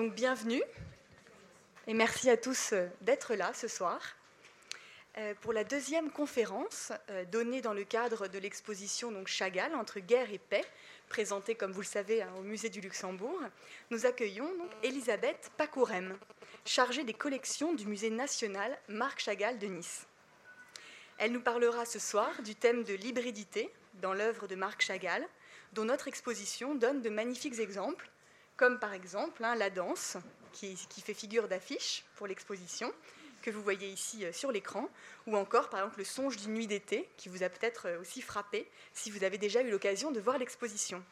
Donc bienvenue et merci à tous euh, d'être là ce soir euh, pour la deuxième conférence euh, donnée dans le cadre de l'exposition donc Chagall entre guerre et paix, présentée comme vous le savez hein, au musée du Luxembourg. Nous accueillons donc Elisabeth Pacourem, chargée des collections du musée national Marc Chagall de Nice. Elle nous parlera ce soir du thème de l'hybridité dans l'œuvre de Marc Chagall, dont notre exposition donne de magnifiques exemples comme par exemple hein, la danse, qui, fait figure d'affiche pour l'exposition, que vous voyez ici euh, sur l'écran, ou encore par exemple le songe d'une nuit d'été, qui vous a peut-être euh, aussi frappé si vous avez déjà eu l'occasion de voir l'exposition.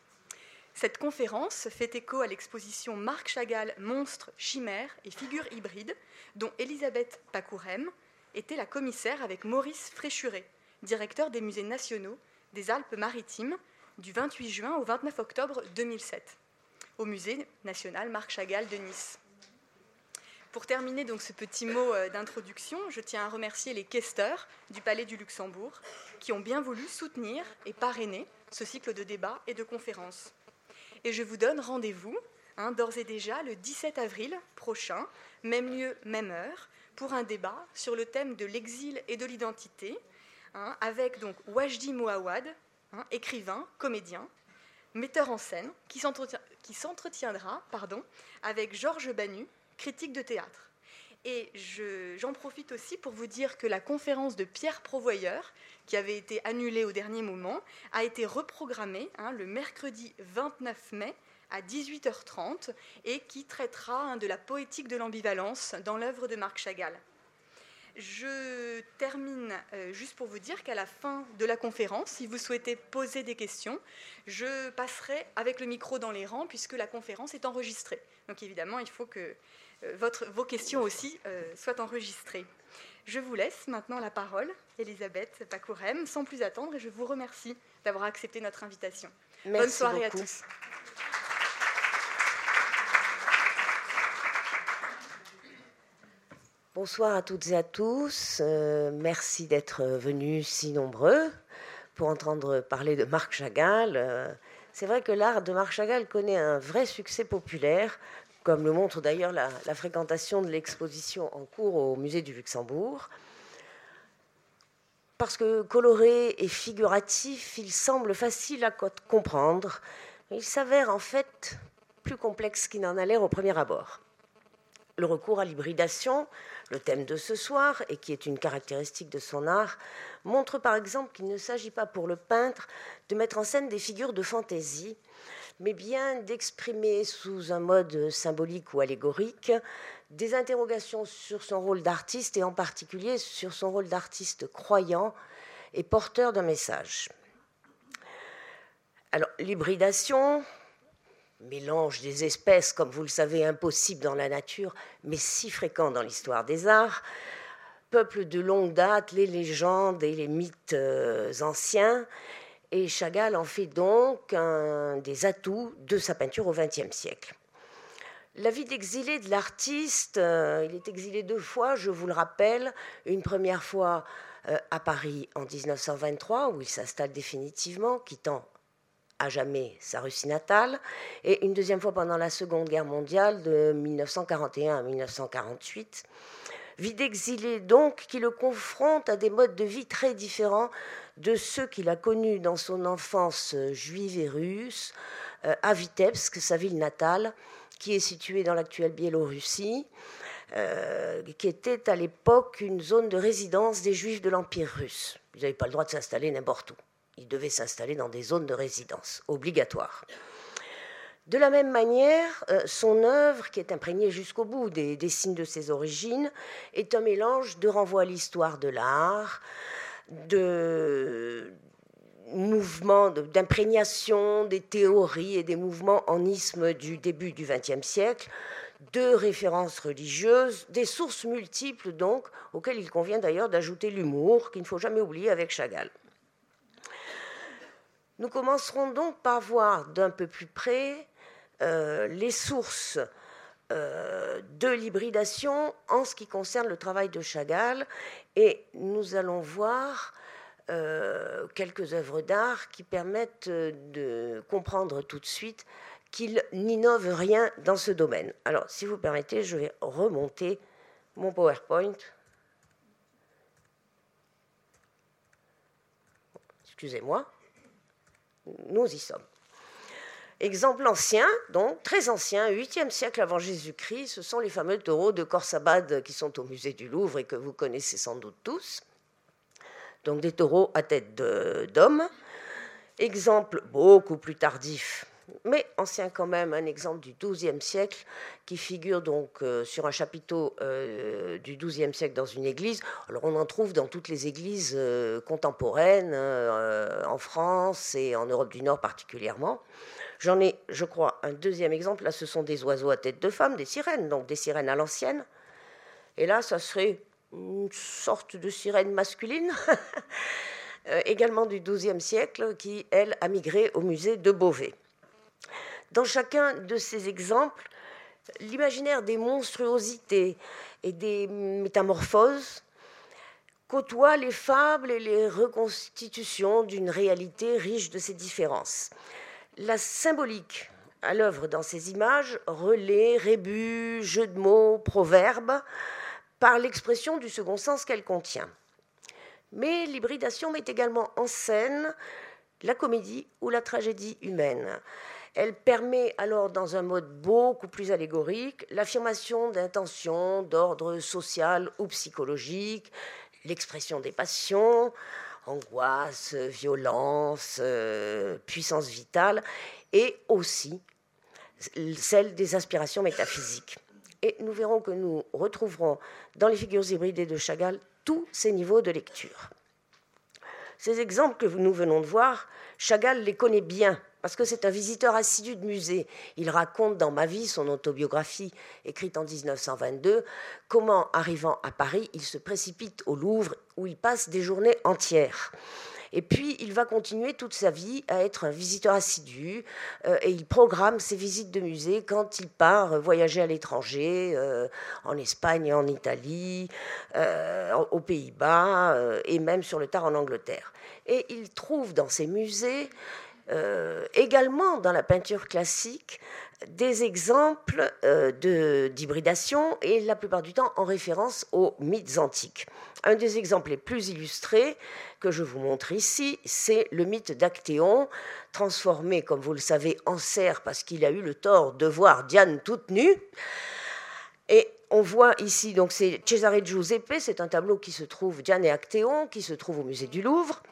Cette conférence fait écho à l'exposition Marc Chagall Monstres, Chimères et Figures hybrides, dont Elisabeth Pacourem était la commissaire avec Maurice Fréchuré, directeur des musées nationaux des Alpes-Maritimes, du 28 juin au 29 octobre 2007 au musée national Marc Chagall de Nice. Pour terminer donc ce petit mot euh, d'introduction, je tiens à remercier les questeurs du Palais du Luxembourg qui ont bien voulu soutenir et parrainer ce cycle de débats et de conférences. Et je vous donne rendez-vous hein, d'ores et déjà le 17 avril prochain, même lieu, même heure, pour un débat sur le thème de l'exil et de l'identité, hein, avec donc Wajdi Mouawad, hein, écrivain, comédien, metteur en scène, qui s'entretiendra pardon, avec Georges Banu, critique de théâtre. Et j'en profite aussi pour vous dire que la conférence de Pierre Provoyeur, qui avait été annulée au dernier moment, a été reprogrammée hein, le mercredi 29 mai à 18h30 et qui traitera hein, de la poétique de l'ambivalence dans l'œuvre de Marc Chagall. Je termine euh, juste pour vous dire qu'à la fin de la conférence, si vous souhaitez poser des questions, je passerai avec le micro dans les rangs puisque la conférence est enregistrée. Donc évidemment, il faut que euh, votre, vos questions aussi euh, soient enregistrées. Je vous laisse maintenant la parole, Elisabeth Pacourem, sans plus attendre, et je vous remercie d'avoir accepté notre invitation. Bonne soirée à tous. Bonsoir à toutes et à tous. Euh, merci d'être venus si nombreux pour entendre parler de Marc Chagall. Euh, c'est vrai que l'art de Marc Chagall connaît un vrai succès populaire, comme le montre d'ailleurs la, fréquentation de l'exposition en cours au musée du Luxembourg. Parce que coloré et figuratif, il semble facile à comprendre. Il s'avère en fait plus complexe qu'il n'en a l'air au premier abord. Le recours à l'hybridation le thème de ce soir, et qui est une caractéristique de son art, montre par exemple qu'il ne s'agit pas pour le peintre de mettre en scène des figures de fantaisie, mais bien d'exprimer sous un mode symbolique ou allégorique des interrogations sur son rôle d'artiste et en particulier sur son rôle d'artiste croyant et porteur d'un message. Alors, l'hybridation, mélange des espèces, comme vous le savez, impossible dans la nature, mais si fréquent dans l'histoire des arts, peuple de longue date les légendes et les mythes euh, anciens, et Chagall en fait donc un des atouts de sa peinture au XXe siècle. La vie d'exilé de l'artiste, euh, il est exilé deux fois, je vous le rappelle, une première fois euh, à Paris en 1923, où il s'installe définitivement, quittant à jamais sa Russie natale, et une deuxième fois pendant la Seconde Guerre mondiale de 1941 à 1948. Vie d'exilé donc qui le confronte à des modes de vie très différents de ceux qu'il a connus dans son enfance juive et russe, euh, à Vitebsk, sa ville natale, qui est située dans l'actuelle Biélorussie, euh, qui était à l'époque une zone de résidence des juifs de l'Empire russe. Ils n'avaient pas le droit de s'installer n'importe où il devait s'installer dans des zones de résidence obligatoires. De la même manière, euh, son œuvre, qui est imprégnée jusqu'au bout des, signes de ses origines, est un mélange de renvoi à l'histoire de l'art, de mouvements, d'imprégnation des théories et des mouvements en isme du début du XXe siècle, de références religieuses, des sources multiples donc, auxquelles il convient d'ailleurs d'ajouter l'humour, qu'il ne faut jamais oublier avec Chagall. Nous commencerons donc par voir d'un peu plus près euh, les sources euh, de l'hybridation en ce qui concerne le travail de Chagall et nous allons voir euh, quelques œuvres d'art qui permettent de comprendre tout de suite qu'il n'innove rien dans ce domaine. Alors, si vous permettez, je vais remonter mon PowerPoint. Excusez-moi. Nous y sommes. Exemple ancien, donc très ancien, 8e siècle avant Jésus-Christ, ce sont les fameux taureaux de Khorsabad qui sont au musée du Louvre et que vous connaissez sans doute tous. Donc des taureaux à tête d'homme. Exemple beaucoup plus tardif, mais ancien quand même, un exemple du XIIe siècle qui figure donc euh, sur un chapiteau euh, du XIIe siècle dans une église. Alors on en trouve dans toutes les églises euh, contemporaines en France et en Europe du Nord particulièrement. J'en ai, je crois, un deuxième exemple. Là, ce sont des oiseaux à tête de femme, des sirènes, donc des sirènes à l'ancienne. Et là, ça serait une sorte de sirène masculine, également du XIIe siècle, qui, elle, a migré au musée de Beauvais. Dans chacun de ces exemples, l'imaginaire des monstruosités et des métamorphoses côtoie les fables et les reconstitutions d'une réalité riche de ces différences. La symbolique à l'œuvre dans ces images, relais, rébus, jeux de mots, proverbes, par l'expression du second sens qu'elle contient. Mais l'hybridation met également en scène la comédie ou la tragédie humaine. Elle permet alors, dans un mode beaucoup plus allégorique, l'affirmation d'intentions d'ordre social ou psychologique, l'expression des passions, angoisse, violence, euh, puissance vitale, et aussi celle des aspirations métaphysiques. Et nous verrons que nous retrouverons dans les figures hybridées de Chagall tous ces niveaux de lecture. Ces exemples que nous venons de voir, Chagall les connaît bien parce que c'est un visiteur assidu de musée. Il raconte dans Ma vie, son autobiographie écrite en 1922, comment, arrivant à Paris, il se précipite au Louvre où il passe des journées entières. Et puis, il va continuer toute sa vie à être un visiteur assidu euh, et il programme ses visites de musée quand il part voyager à l'étranger, euh, en Espagne, en Italie, euh, aux Pays-Bas et même sur le tard en Angleterre. Et il trouve dans ces musées euh, également dans la peinture classique des exemples euh, d'hybridation et la plupart du temps en référence aux mythes antiques. Un des exemples les plus illustrés que je vous montre ici, c'est le mythe d'Actéon, transformé, comme vous le savez, en cerf parce qu'il a eu le tort de voir Diane toute nue. Et on voit ici, donc c'est Cesare Giuseppe, c'est un tableau qui se trouve, Diane et Actéon, qui se trouve au musée du Louvre.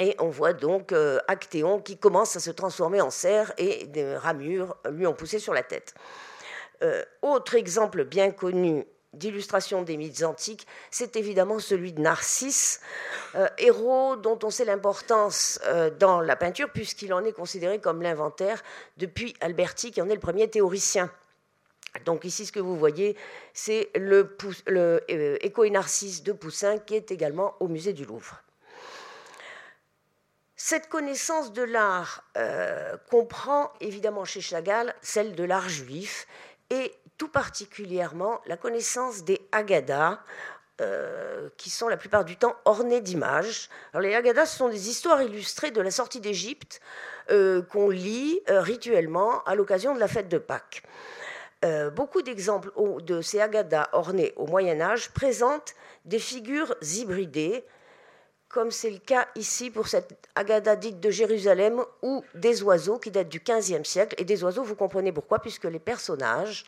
Et on voit donc euh, Actéon qui commence à se transformer en cerf et des ramures lui ont poussé sur la tête. Euh, autre exemple bien connu d'illustration des mythes antiques, c'est évidemment celui de Narcisse, euh, héros dont on sait l'importance dans la peinture puisqu'il en est considéré comme l'inventaire depuis Alberti qui en est le premier théoricien. Donc ici, ce que vous voyez, c'est le, le Écho et Narcisse de Poussin qui est également au musée du Louvre. Cette connaissance de l'art euh, comprend évidemment chez Chagall celle de l'art juif et tout particulièrement la connaissance des Haggadah, euh, qui sont la plupart du temps ornées d'images. les Haggadah, ce sont des histoires illustrées de la sortie d'Égypte euh, qu'on lit rituellement à l'occasion de la fête de Pâques. beaucoup d'exemples de ces Haggadah ornées au Moyen Âge présentent des figures hybridées comme c'est le cas ici pour cette Agada dite de Jérusalem, ou des oiseaux qui datent du XVe siècle. Et des oiseaux, vous comprenez pourquoi, puisque les personnages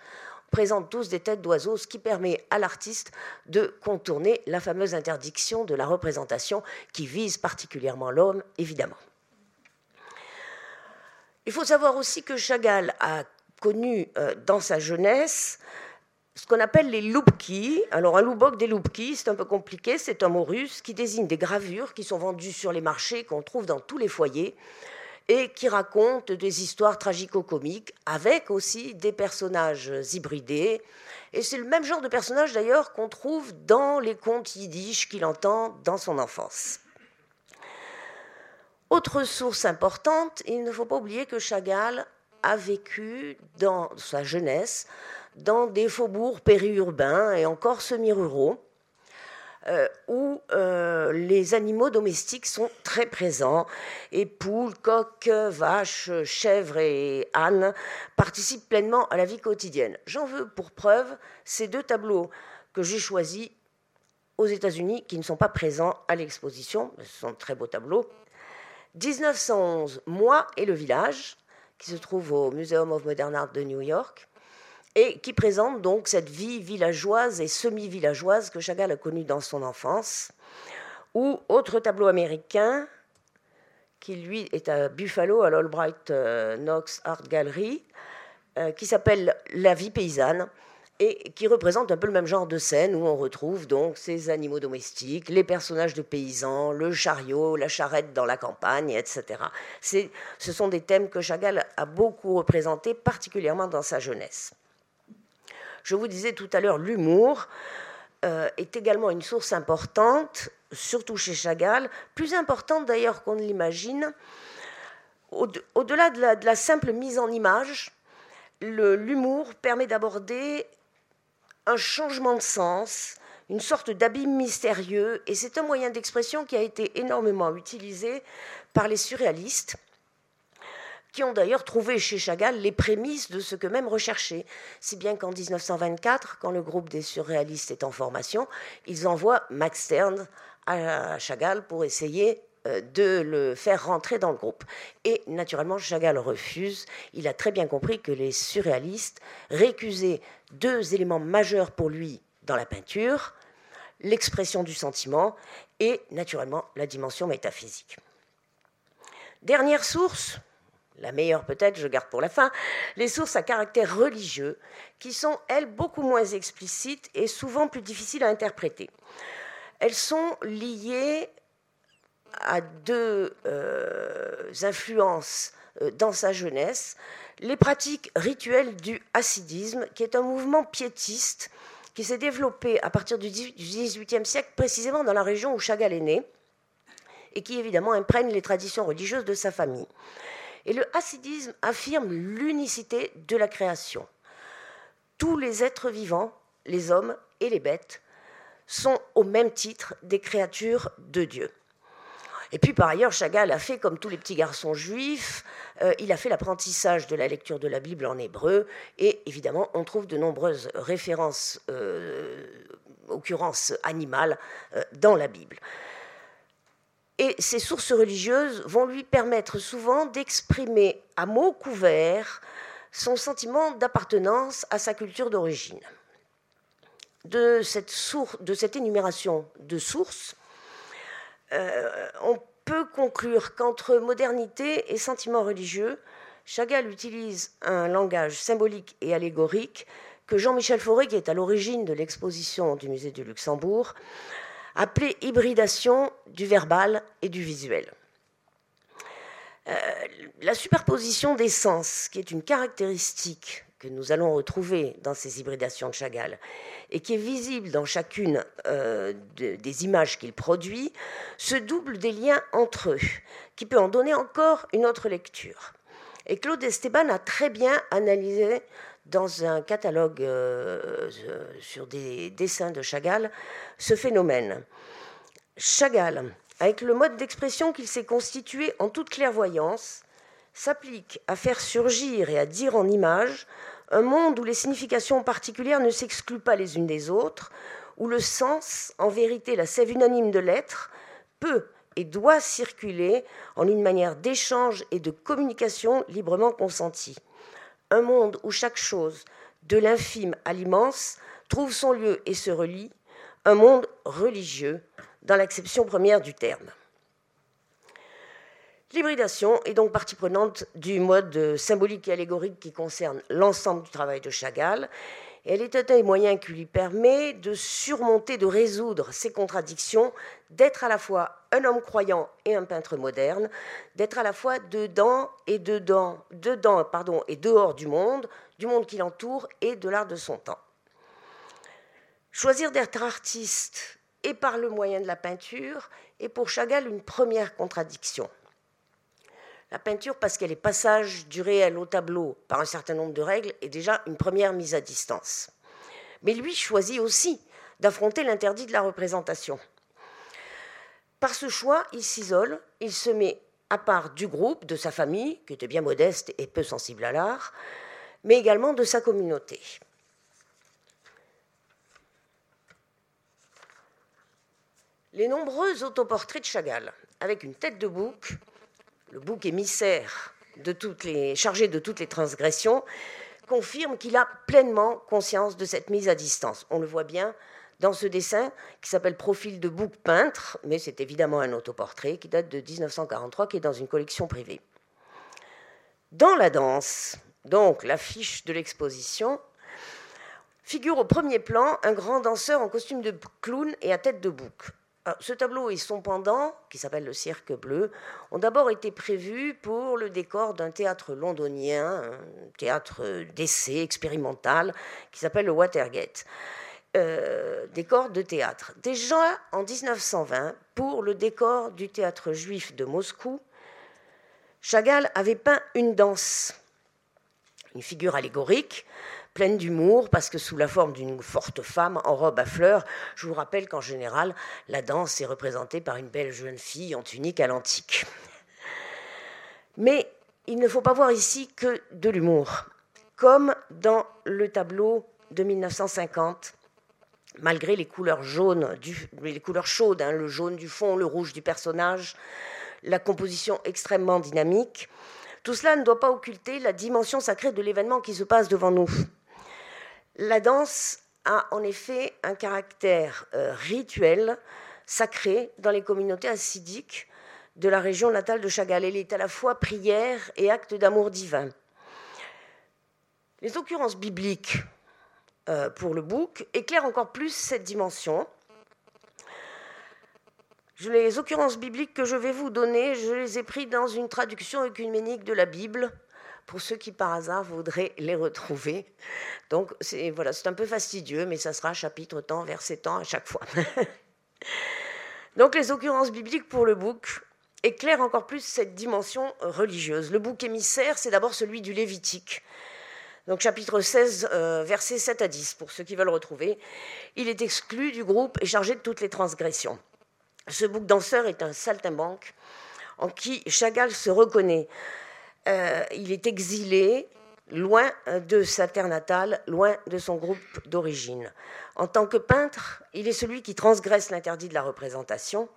présentent tous des têtes d'oiseaux, ce qui permet à l'artiste de contourner la fameuse interdiction de la représentation qui vise particulièrement l'homme, évidemment. Il faut savoir aussi que Chagall a connu euh, dans sa jeunesse ce qu'on appelle les loupki. Alors un loubok des loupki, c'est un peu compliqué, c'est un mot russe qui désigne des gravures qui sont vendues sur les marchés, qu'on trouve dans tous les foyers, et qui racontent des histoires tragico-comiques, avec aussi des personnages hybridés. Et c'est le même genre de personnage d'ailleurs qu'on trouve dans les contes yiddish qu'il entend dans son enfance. Autre source importante, il ne faut pas oublier que Chagall a vécu dans sa jeunesse dans des faubourgs périurbains et encore semi-ruraux. euh, où euh, les animaux domestiques sont très présents, et poules, coqs, vaches, chèvres et ânes participent pleinement à la vie quotidienne. J'en veux pour preuve ces deux tableaux que j'ai choisis aux États-Unis, qui ne sont pas présents à l'exposition, ce sont de très beaux tableaux. 1911, Moi et le village, qui se trouve au Museum of Modern Art de New York et qui présente donc cette vie villageoise et semi-villageoise que Chagall a connue dans son enfance. Ou autre tableau américain, qui lui est à Buffalo, à l'Albright euh, Knox Art Gallery, euh, qui s'appelle La vie paysanne et qui représente un peu le même genre de scène où on retrouve donc ces animaux domestiques, les personnages de paysans, le chariot, la charrette dans la campagne, etc. Ce sont des thèmes que Chagall a beaucoup représentés, particulièrement dans sa jeunesse. Je vous disais tout à l'heure, l'humour euh, est également une source importante, surtout chez Chagall, plus importante d'ailleurs qu'on ne l'imagine. Au-delà de, la simple mise en image, l'humour permet d'aborder un changement de sens, une sorte d'abîme mystérieux, et c'est un moyen d'expression qui a été énormément utilisé par les surréalistes qui ont d'ailleurs trouvé chez Chagall les prémices de ce que même recherchait. Si bien qu'en 1924, quand le groupe des surréalistes est en formation, ils envoient Max Stern à Chagall pour essayer euh, de le faire rentrer dans le groupe. Et naturellement, Chagall refuse. Il a très bien compris que les surréalistes récusaient deux éléments majeurs pour lui dans la peinture, l'expression du sentiment et naturellement la dimension métaphysique. Dernière source, la meilleure peut-être, je garde pour la fin, les sources à caractère religieux, qui sont, elles, beaucoup moins explicites et souvent plus difficiles à interpréter. Elles sont liées à deux euh, influences euh, dans sa jeunesse, les pratiques rituelles du hassidisme, qui est un mouvement piétiste qui s'est développé à partir du XVIIIe siècle, précisément dans la région où Chagall est né, et qui évidemment imprègne les traditions religieuses de sa famille. Et le hassidisme affirme l'unicité de la création. Tous les êtres vivants, les hommes et les bêtes, sont au même titre des créatures de Dieu. Et puis par ailleurs, Chagall a fait comme tous les petits garçons juifs, euh, il a fait l'apprentissage de la lecture de la Bible en hébreu, et évidemment, on trouve de nombreuses références, euh, occurrences animales euh, dans la Bible. Et ces sources religieuses vont lui permettre souvent d'exprimer à mots couverts son sentiment d'appartenance à sa culture d'origine. De cette, de cette énumération de sources, euh, on peut conclure qu'entre modernité et sentiment religieux, Chagall utilise un langage symbolique et allégorique que Jean-Michel Fauré, qui est à l'origine de l'exposition du musée du Luxembourg, appelée hybridation du verbal et du visuel. Euh, la superposition des sens, qui est une caractéristique que nous allons retrouver dans ces hybridations de Chagall et qui est visible dans chacune euh, des images qu'il produit, se double des liens entre eux, qui peut en donner encore une autre lecture. Et Claude Esteban a très bien analysé dans un catalogue euh, sur des dessins de Chagall ce phénomène. Chagall, avec le mode d'expression qu'il s'est constitué en toute clairvoyance, s'applique à faire surgir et à dire en images un monde où les significations particulières ne s'excluent pas les unes des autres, où le sens, en vérité la sève unanime de l'être, peut et doit circuler en une manière d'échange et de communication librement consentie un monde où chaque chose, de l'infime à l'immense, trouve son lieu et se relie, un monde religieux dans l'acception première du terme. L'hybridation est donc partie prenante du mode symbolique et allégorique qui concerne l'ensemble du travail de Chagall elle est un moyen qui lui permet de surmonter, de résoudre ces contradictions, d'être à la fois un homme croyant et un peintre moderne, d'être à la fois dedans dedans, dedans et dehors du monde, du monde qui l'entoure et de l'art de son temps. Choisir d'être artiste et par le moyen de la peinture est pour Chagall une première contradiction. La peinture, parce qu'elle est passage du réel au tableau par un certain nombre de règles, est déjà une première mise à distance. Mais lui choisit aussi d'affronter l'interdit de la représentation. Par ce choix, il s'isole, il se met à part du groupe, de sa famille, qui était bien modeste et peu sensible à l'art, mais également de sa communauté. Les nombreux autoportraits de Chagall, avec une tête de bouc, le bouc émissaire chargé de toutes les transgressions, confirment qu'il a pleinement conscience de cette mise à distance. On le voit bien dans ce dessin qui s'appelle Profil de bouc peintre, mais c'est évidemment un autoportrait qui date de 1943, qui est dans une collection privée. Dans la danse, donc l'affiche de l'exposition, figure au premier plan un grand danseur en costume de clown et à tête de bouc. Ce tableau et son pendant, qui s'appelle le Cirque Bleu, ont d'abord été prévus pour le décor d'un théâtre londonien, un théâtre d'essai expérimental, qui s'appelle le Watergate. Euh, décor de théâtre. Déjà en 1920, pour le décor du théâtre juif de Moscou, Chagall avait peint une danse, une figure allégorique, pleine d'humour, parce que sous la forme d'une forte femme en robe à fleurs, je vous rappelle qu'en général, la danse est représentée par une belle jeune fille en tunique à l'antique. Mais il ne faut pas voir ici que de l'humour, comme dans le tableau de 1950 malgré les couleurs jaunes, les couleurs chaudes, hein, le jaune du fond, le rouge du personnage, la composition extrêmement dynamique, tout cela ne doit pas occulter la dimension sacrée de l'événement qui se passe devant nous. La danse a en effet un caractère euh, rituel, sacré dans les communautés assidiques de la région natale de Chagall. Elle est à la fois prière et acte d'amour divin. Les occurrences bibliques euh, pour le bouc éclaire encore plus cette dimension. Les occurrences bibliques que je vais vous donner, je les ai prises dans une traduction œcuménique de la Bible, pour ceux qui par hasard voudraient les retrouver. Donc c'est voilà, c'est un peu fastidieux, mais ça sera chapitre temps, verset temps à chaque fois. Donc les occurrences bibliques pour le bouc éclairent encore plus cette dimension religieuse. Le bouc émissaire, c'est d'abord celui du Lévitique, donc chapitre 16, euh, versets 7 à 10, pour ceux qui veulent retrouver. Il est exclu du groupe et chargé de toutes les transgressions. Ce bouc danseur est un saltimbanque en qui Chagall se reconnaît. Euh, il est exilé, loin de sa terre natale, loin de son groupe d'origine. En tant que peintre, il est celui qui transgresse l'interdit de la représentation.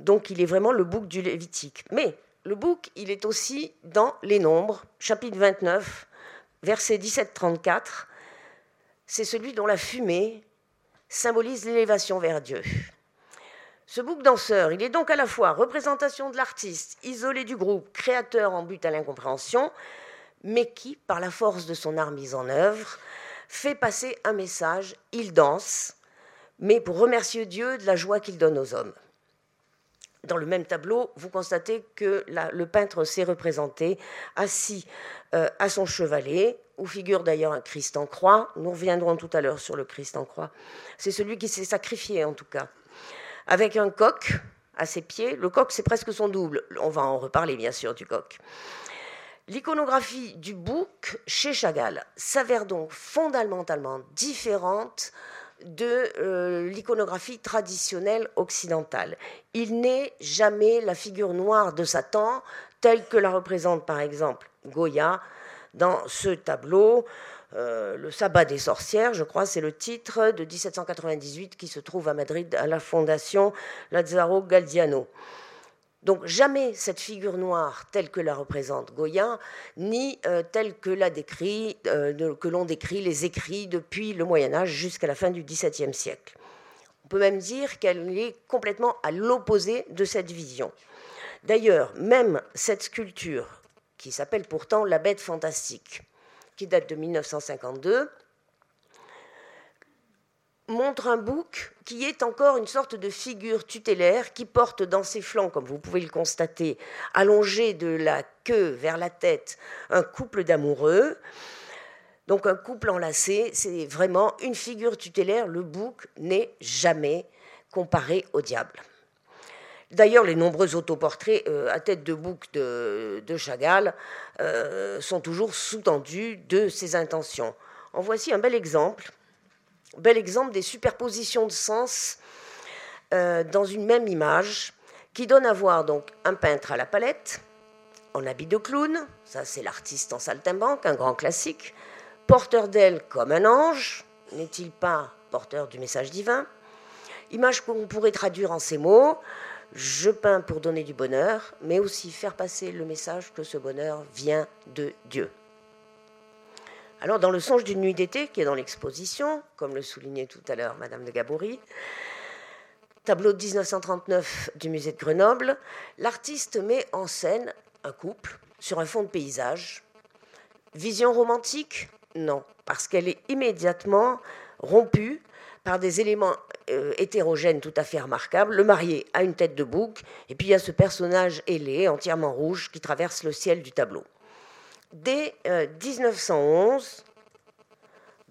Donc il est vraiment le bouc du Lévitique. Mais le bouc, il est aussi dans les nombres, chapitre 29, verset 17-34. C'est celui dont la fumée symbolise l'élévation vers Dieu. Ce bouc danseur, il est donc à la fois représentation de l'artiste, isolé du groupe, créateur en but à l'incompréhension, mais qui, par la force de son art mise en œuvre, fait passer un message, il danse, mais pour remercier Dieu de la joie qu'il donne aux hommes dans le même tableau, vous constatez que le peintre s'est représenté assis euh, à son chevalet, où figure d'ailleurs un Christ en croix. Nous reviendrons tout à l'heure sur le Christ en croix. C'est celui qui s'est sacrifié en tout cas. Avec un coq à ses pieds. Le coq, c'est presque son double. On va en reparler bien sûr du coq. L'iconographie du bouc chez Chagall s'avère donc fondamentalement différente de euh, l'iconographie traditionnelle occidentale. Il n'est jamais la figure noire de Satan telle que la représente par exemple Goya dans ce tableau. Euh, le sabbat des sorcières, je crois, c'est le titre de 1798 qui se trouve à Madrid à la fondation Lazzaro Galdiano. Donc jamais cette figure noire telle que la représente Goya, ni euh, telle que euh, que l'on décrit les écrits depuis le Moyen Âge jusqu'à la fin du XVIIe siècle. On peut même dire qu'elle est complètement à l'opposé de cette vision. D'ailleurs, même cette sculpture, qui s'appelle pourtant La Bête fantastique, qui date de 1952, montre un bouc qui est encore une sorte de figure tutélaire qui porte dans ses flancs, comme vous pouvez le constater, allongé de la queue vers la tête, un couple d'amoureux. Donc un couple enlacé, c'est vraiment une figure tutélaire. Le bouc n'est jamais comparé au diable. D'ailleurs, les nombreux autoportraits euh, à tête de bouc de, Chagall euh, sont toujours sous-tendus de ses intentions. En voici un bel exemple Bel exemple des superpositions de sens euh, dans une même image qui donne à voir donc un peintre à la palette, en habit de clown, ça c'est l'artiste en saltimbanque, un grand classique, porteur d'elle comme un ange, n'est-il pas porteur du message divin? Image qu'on pourrait traduire en ces mots, je peins pour donner du bonheur, mais aussi faire passer le message que ce bonheur vient de Dieu. Alors, dans le songe d'une nuit d'été, qui est dans l'exposition, comme le soulignait tout à l'heure Madame de Gabory, tableau de 1939 du musée de Grenoble, l'artiste met en scène un couple sur un fond de paysage. Vision romantique? Non, parce qu'elle est immédiatement rompue par des éléments euh, hétérogènes tout à fait remarquables. Le marié a une tête de bouc, et puis il y a ce personnage ailé, entièrement rouge, qui traverse le ciel du tableau. Dès 1911, euh,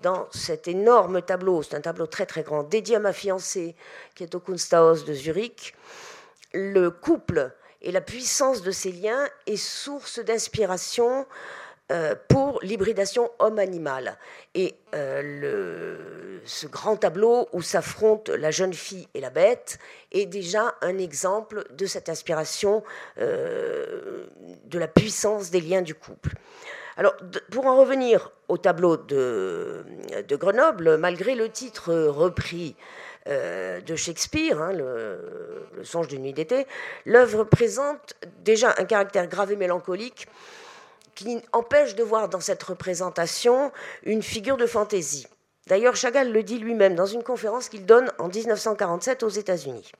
dans cet énorme tableau, c'est un tableau très très grand, dédié à ma fiancée, qui est au Kunsthaus de Zurich, le couple et la puissance de ces liens est source d'inspiration euh, pour l'hybridation homme-animal. Et euh, ce grand tableau où s'affrontent la jeune fille et la bête est déjà un exemple de cette inspiration euh, de la puissance des liens du couple. Alors, pour en revenir au tableau de, Grenoble, malgré le titre repris de Shakespeare, hein, le, le, Songe d'une nuit d'été, l'œuvre présente déjà un caractère grave et mélancolique qui empêche de voir dans cette représentation une figure de fantaisie. D'ailleurs, Chagall le dit lui-même dans une conférence qu'il donne en 1947 aux États-Unis.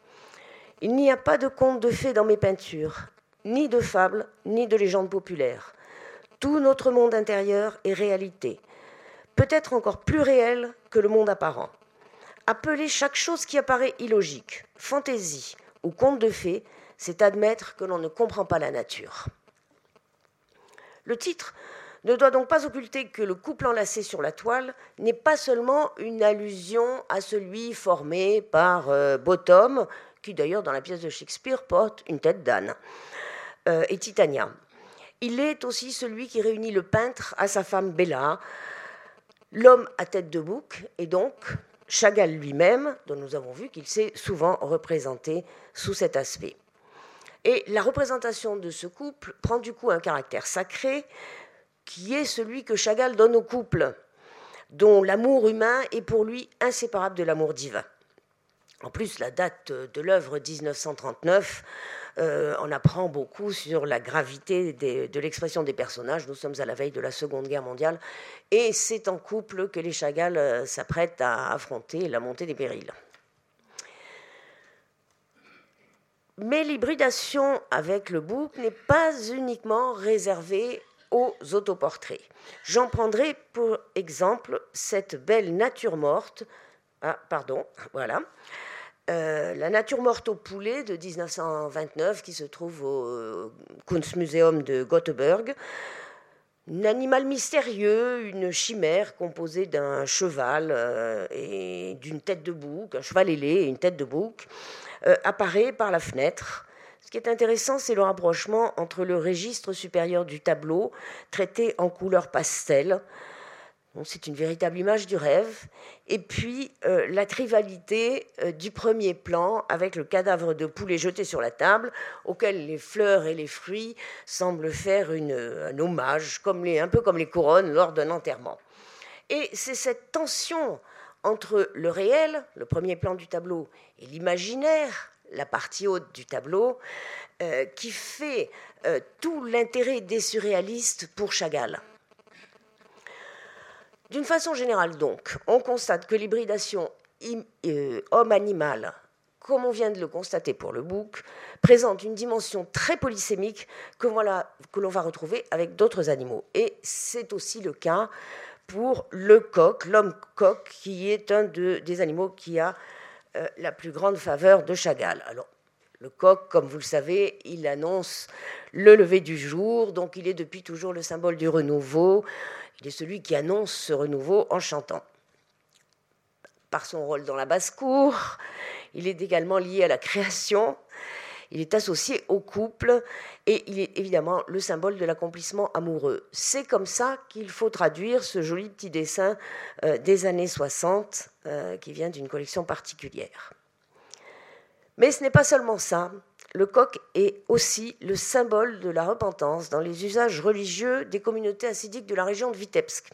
Il n'y a pas de conte de fées dans mes peintures, ni de fables, ni de légendes populaires. Tout notre monde intérieur est réalité, peut-être encore plus réel que le monde apparent. Appeler chaque chose qui apparaît illogique, fantaisie ou conte de fées, c'est admettre que l'on ne comprend pas la nature. Le titre ne doit donc pas occulter que le couple enlacé sur la toile n'est pas seulement une allusion à celui formé par euh, Bottom, qui d'ailleurs dans la pièce de Shakespeare porte une tête d'âne, euh, et Titania. Il est aussi celui qui réunit le peintre à sa femme Bella, l'homme à tête de bouc, et donc Chagall lui-même, dont nous avons vu qu'il s'est souvent représenté sous cet aspect. Et la représentation de ce couple prend du coup un caractère sacré qui est celui que Chagall donne au couple, dont l'amour humain est pour lui inséparable de l'amour divin. En plus, la date de l'œuvre 1939 euh, on apprend beaucoup sur la gravité de l'expression des personnages. Nous sommes à la veille de la Seconde Guerre mondiale et c'est en couple que les Chagall euh, s'apprêtent à affronter la montée des périls. Mais l'hybridation avec le bouc n'est pas uniquement réservée aux autoportraits. J'en prendrai pour exemple cette belle nature morte. Ah, pardon, voilà. Euh, la nature morte au poulet de 1929 qui se trouve au euh, Kunstmuseum de Göteborg. Un animal mystérieux, une chimère composée d'un cheval euh, et d'une tête de bouc, un cheval ailé et une tête de bouc. Euh, apparaît par la fenêtre. Ce qui est intéressant, c'est le rapprochement entre le registre supérieur du tableau, traité en couleur pastel, c'est une véritable image du rêve, et puis euh, la trivalité euh, du premier plan avec le cadavre de poulet jeté sur la table, auquel les fleurs et les fruits semblent faire un hommage, un peu comme les couronnes lors d'un enterrement. Et c'est cette tension entre le réel, le premier plan du tableau, et l'imaginaire, la partie haute du tableau, euh, qui fait euh, tout l'intérêt des surréalistes pour Chagall. D'une façon générale, donc, on constate que l'hybridation euh, homme-animal, comme on vient de le constater pour le bouc, présente une dimension très polysémique que, voilà, que l'on va retrouver avec d'autres animaux. Et c'est aussi le cas pour le coq, l'homme coq, qui est un des animaux qui a euh, la plus grande faveur de Chagall. Alors, le coq, comme vous le savez, il annonce le lever du jour, donc il est depuis toujours le symbole du renouveau. Il est celui qui annonce ce renouveau en chantant. Par son rôle dans la basse-cour, il est également lié à la création. Il est associé au couple et il est évidemment le symbole de l'accomplissement amoureux. C'est comme ça qu'il faut traduire ce joli petit dessin euh, des années 60 euh, qui vient d'une collection particulière. Mais ce n'est pas seulement ça. Le coq est aussi le symbole de la repentance dans les usages religieux des communautés assidiques de la région de Vitebsk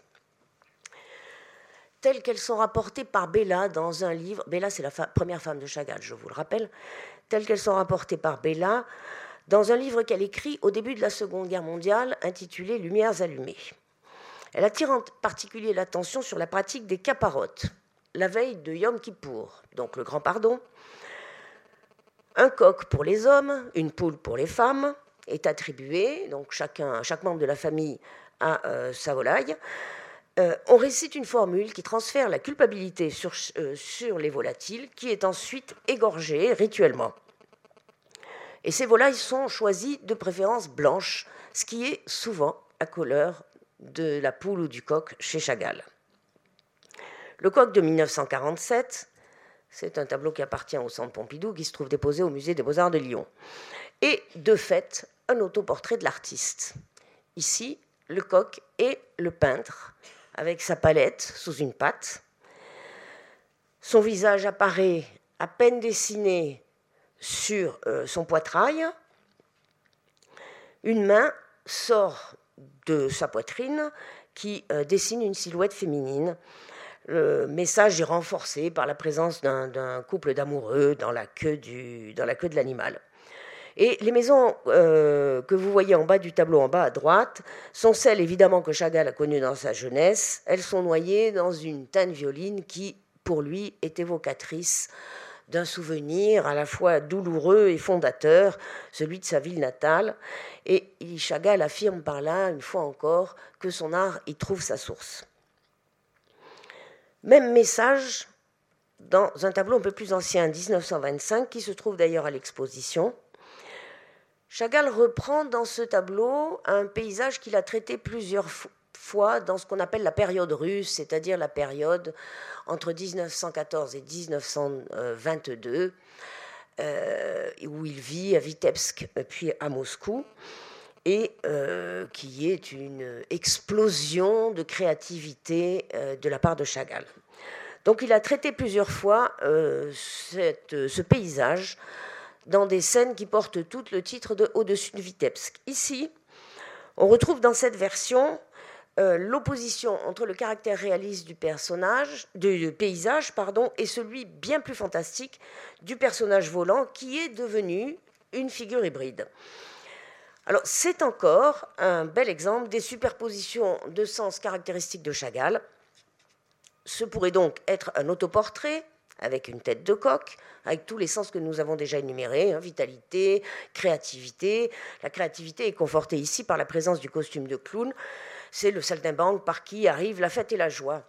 telles qu'elles sont rapportées par Bella dans un livre. Bella, c'est la première femme de Chagall, je vous le rappelle telles qu'elles sont rapportées par Bella dans un livre qu'elle écrit au début de la Seconde Guerre mondiale intitulé Lumières allumées. Elle attire en particulier l'attention sur la pratique des caparottes, la veille de Yom Kippour, donc le grand pardon. Un coq pour les hommes, une poule pour les femmes est attribué, donc chacun, chaque membre de la famille a euh, sa volaille. Euh, on récite une formule qui transfère la culpabilité euh, sur, les volatiles, qui est ensuite égorgée rituellement. Et ces volailles sont choisies de préférence blanches, ce qui est souvent la couleur de la poule ou du coq chez Chagall. Le coq de 1947, c'est un tableau qui appartient au Centre Pompidou, qui se trouve déposé au Musée des Beaux-Arts de Lyon, et de fait un autoportrait de l'artiste. Ici, le coq et le peintre avec sa palette sous une patte. Son visage apparaît à peine dessiné sur euh, son poitrail. Une main sort de sa poitrine qui euh, dessine une silhouette féminine. Le message est renforcé par la présence d'un couple d'amoureux dans la queue de l'animal. Et les maisons euh, que vous voyez en bas du tableau, en bas à droite, sont celles évidemment que Chagall a connues dans sa jeunesse. Elles sont noyées dans une teinte violine qui, pour lui, est évocatrice d'un souvenir à la fois douloureux et fondateur, celui de sa ville natale. Et Chagall affirme par là, une fois encore, que son art y trouve sa source. Même message dans un tableau un peu plus ancien, 1925, qui se trouve d'ailleurs à l'exposition, Chagall reprend dans ce tableau un paysage qu'il a traité plusieurs fois dans ce qu'on appelle la période russe, c'est-à-dire la période entre 1914 et 1922, euh, où il vit à Vitebsk puis à Moscou, et euh, qui est une explosion de créativité euh, de la part de Chagall. Donc il a traité plusieurs fois ce paysage dans des scènes qui portent toutes le titre de Au-dessus de Vitebsk. Ici, on retrouve dans cette version euh, l'opposition entre le caractère réaliste du personnage, du paysage, pardon, et celui bien plus fantastique du personnage volant qui est devenu une figure hybride. Alors, c'est encore un bel exemple des superpositions de sens caractéristiques de Chagall. Ce pourrait donc être un autoportrait, avec une tête de coq, avec tous les sens que nous avons déjà énumérés, hein, vitalité, créativité. La créativité est confortée ici par la présence du costume de clown. C'est le saltimbanque par qui arrive la fête et la joie.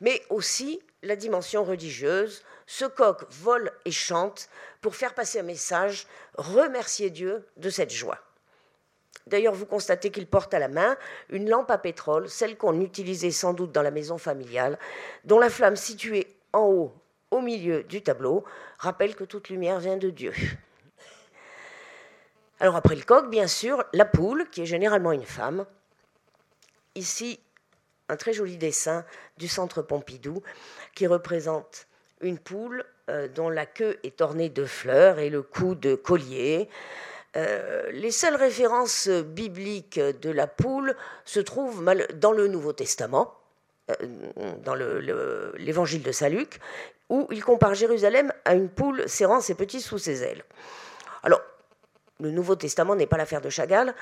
Mais aussi la dimension religieuse. Ce coq vole et chante pour faire passer un message, remercier Dieu de cette joie. D'ailleurs, vous constatez qu'il porte à la main une lampe à pétrole, celle qu'on utilisait sans doute dans la maison familiale, dont la flamme située en haut au milieu du tableau rappelle que toute lumière vient de Dieu. Alors après le coq, bien sûr, la poule, qui est généralement une femme. Ici, un très joli dessin du centre Pompidou qui représente une poule euh, dont la queue est ornée de fleurs et le cou de collier. Euh, les seules références bibliques de la poule se trouvent dans le Nouveau Testament, euh, dans l'évangile de Saint Luc, où il compare Jérusalem à une poule serrant ses petits sous ses ailes. Alors, le Nouveau Testament n'est pas l'affaire de Chagall,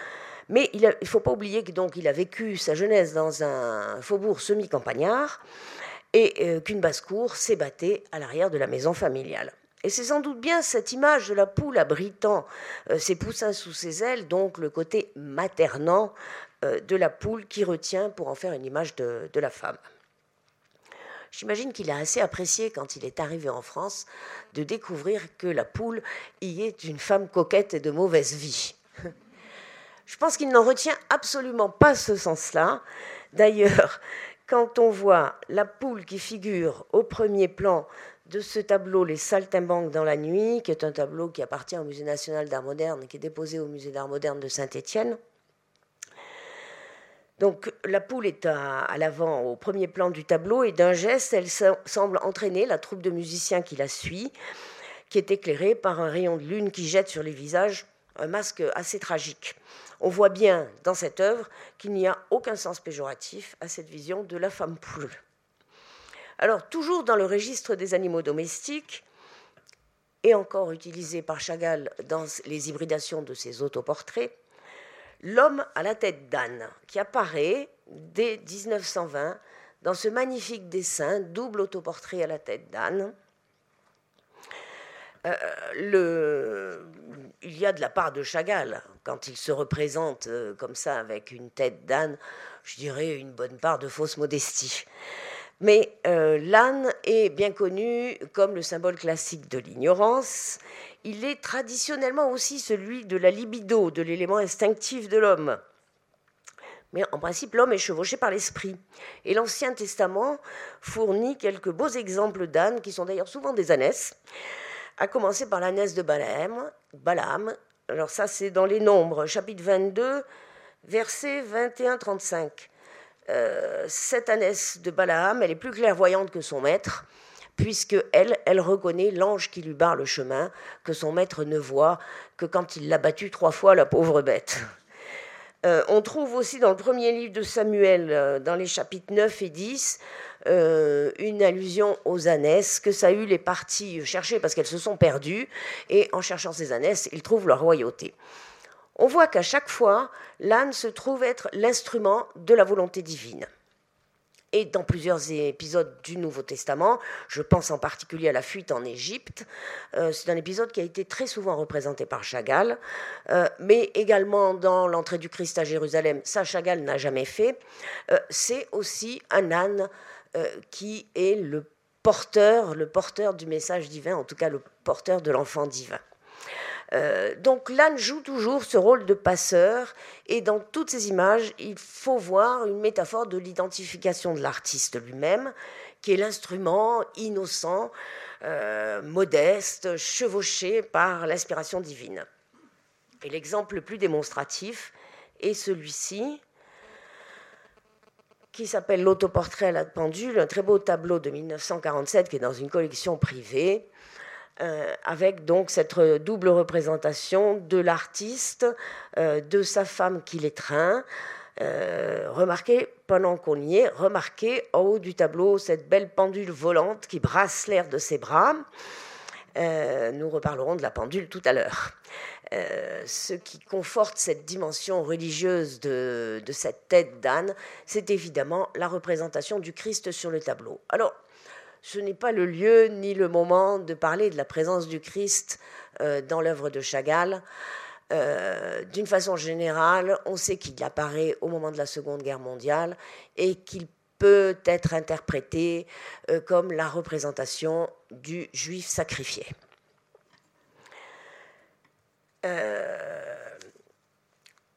mais il ne faut pas oublier que donc il a vécu sa jeunesse dans un faubourg semi-campagnard et euh, qu'une basse-cour s'ébattait à l'arrière de la maison familiale. Et c'est sans doute bien cette image de la poule abritant euh, ses poussins sous ses ailes, donc le côté maternant euh, de la poule qui retient pour en faire une image de la femme. J'imagine qu'il a assez apprécié quand il est arrivé en France de découvrir que la poule y est une femme coquette et de mauvaise vie. Je pense qu'il n'en retient absolument pas ce sens-là. D'ailleurs, quand on voit la poule qui figure au premier plan de ce tableau Les Saltimbanques dans la nuit, qui est un tableau qui appartient au Musée national d'art moderne et qui est déposé au Musée d'art moderne de Saint-Étienne. Donc la poule est à, l'avant, au premier plan du tableau, et d'un geste, elle semble entraîner la troupe de musiciens qui la suit, qui est éclairée par un rayon de lune qui jette sur les visages un masque assez tragique. On voit bien dans cette œuvre qu'il n'y a aucun sens péjoratif à cette vision de la femme poule. Alors, toujours dans le registre des animaux domestiques, et encore utilisé par Chagall dans les hybridations de ses autoportraits, l'homme à la tête d'âne, qui apparaît dès 1920 dans ce magnifique dessin, double autoportrait à la tête d'âne. Euh, il y a de la part de Chagall, quand il se représente euh, comme ça avec une tête d'âne, je dirais une bonne part de fausse modestie. Mais euh, l'âne est bien connu comme le symbole classique de l'ignorance. Il est traditionnellement aussi celui de la libido, de l'élément instinctif de l'homme. Mais en principe, l'homme est chevauché par l'esprit. Et l'Ancien Testament fournit quelques beaux exemples d'ânes, qui sont d'ailleurs souvent des ânesses, à commencer par l'ânesse de Balaam. Balaam. Alors ça, c'est dans les Nombres, chapitre 22, versets 21-35. Euh, cette ânesse de Balaam, elle est plus clairvoyante que son maître, puisque elle, reconnaît l'ange qui lui barre le chemin, que son maître ne voit que quand il l'a battu trois fois, la pauvre bête. Euh, on trouve aussi dans le premier livre de Samuel, euh, dans les chapitres 9 et 10, une allusion aux ânesses, que Saül est parti chercher parce qu'elles se sont perdues, et en cherchant ces ânesses, il trouve leur royauté on voit qu'à chaque fois, l'âne se trouve être l'instrument de la volonté divine. Et dans plusieurs épisodes du Nouveau Testament, je pense en particulier à la fuite en Égypte, euh, c'est un épisode qui a été très souvent représenté par Chagall, euh, mais également dans l'entrée du Christ à Jérusalem, ça Chagall n'a jamais fait, euh, c'est aussi un âne qui est le porteur, le porteur du message divin, en tout cas le porteur de l'enfant divin. Euh, donc l'âne joue toujours ce rôle de passeur et dans toutes ces images, il faut voir une métaphore de l'identification de l'artiste lui-même, qui est l'instrument innocent, euh, modeste, chevauché par l'inspiration divine. Et l'exemple le plus démonstratif est celui-ci, qui s'appelle L'autoportrait à la pendule, un très beau tableau de 1947 qui est dans une collection privée euh, avec donc cette double représentation de l'artiste, euh, de sa femme qui l'étreint. Euh, remarquez, pendant qu'on y est, remarquez en haut du tableau cette belle pendule volante qui brasse l'air de ses bras. nous reparlerons de la pendule tout à l'heure. ce qui conforte cette dimension religieuse de, de cette tête d'âne, c'est évidemment la représentation du Christ sur le tableau. Alors, ce n'est pas le lieu ni le moment de parler de la présence du Christ euh, dans l'œuvre de Chagall. Euh, d'une façon générale, on sait qu'il apparaît au moment de la Seconde Guerre mondiale et qu'il peut être interprété euh, comme la représentation du juif sacrifié.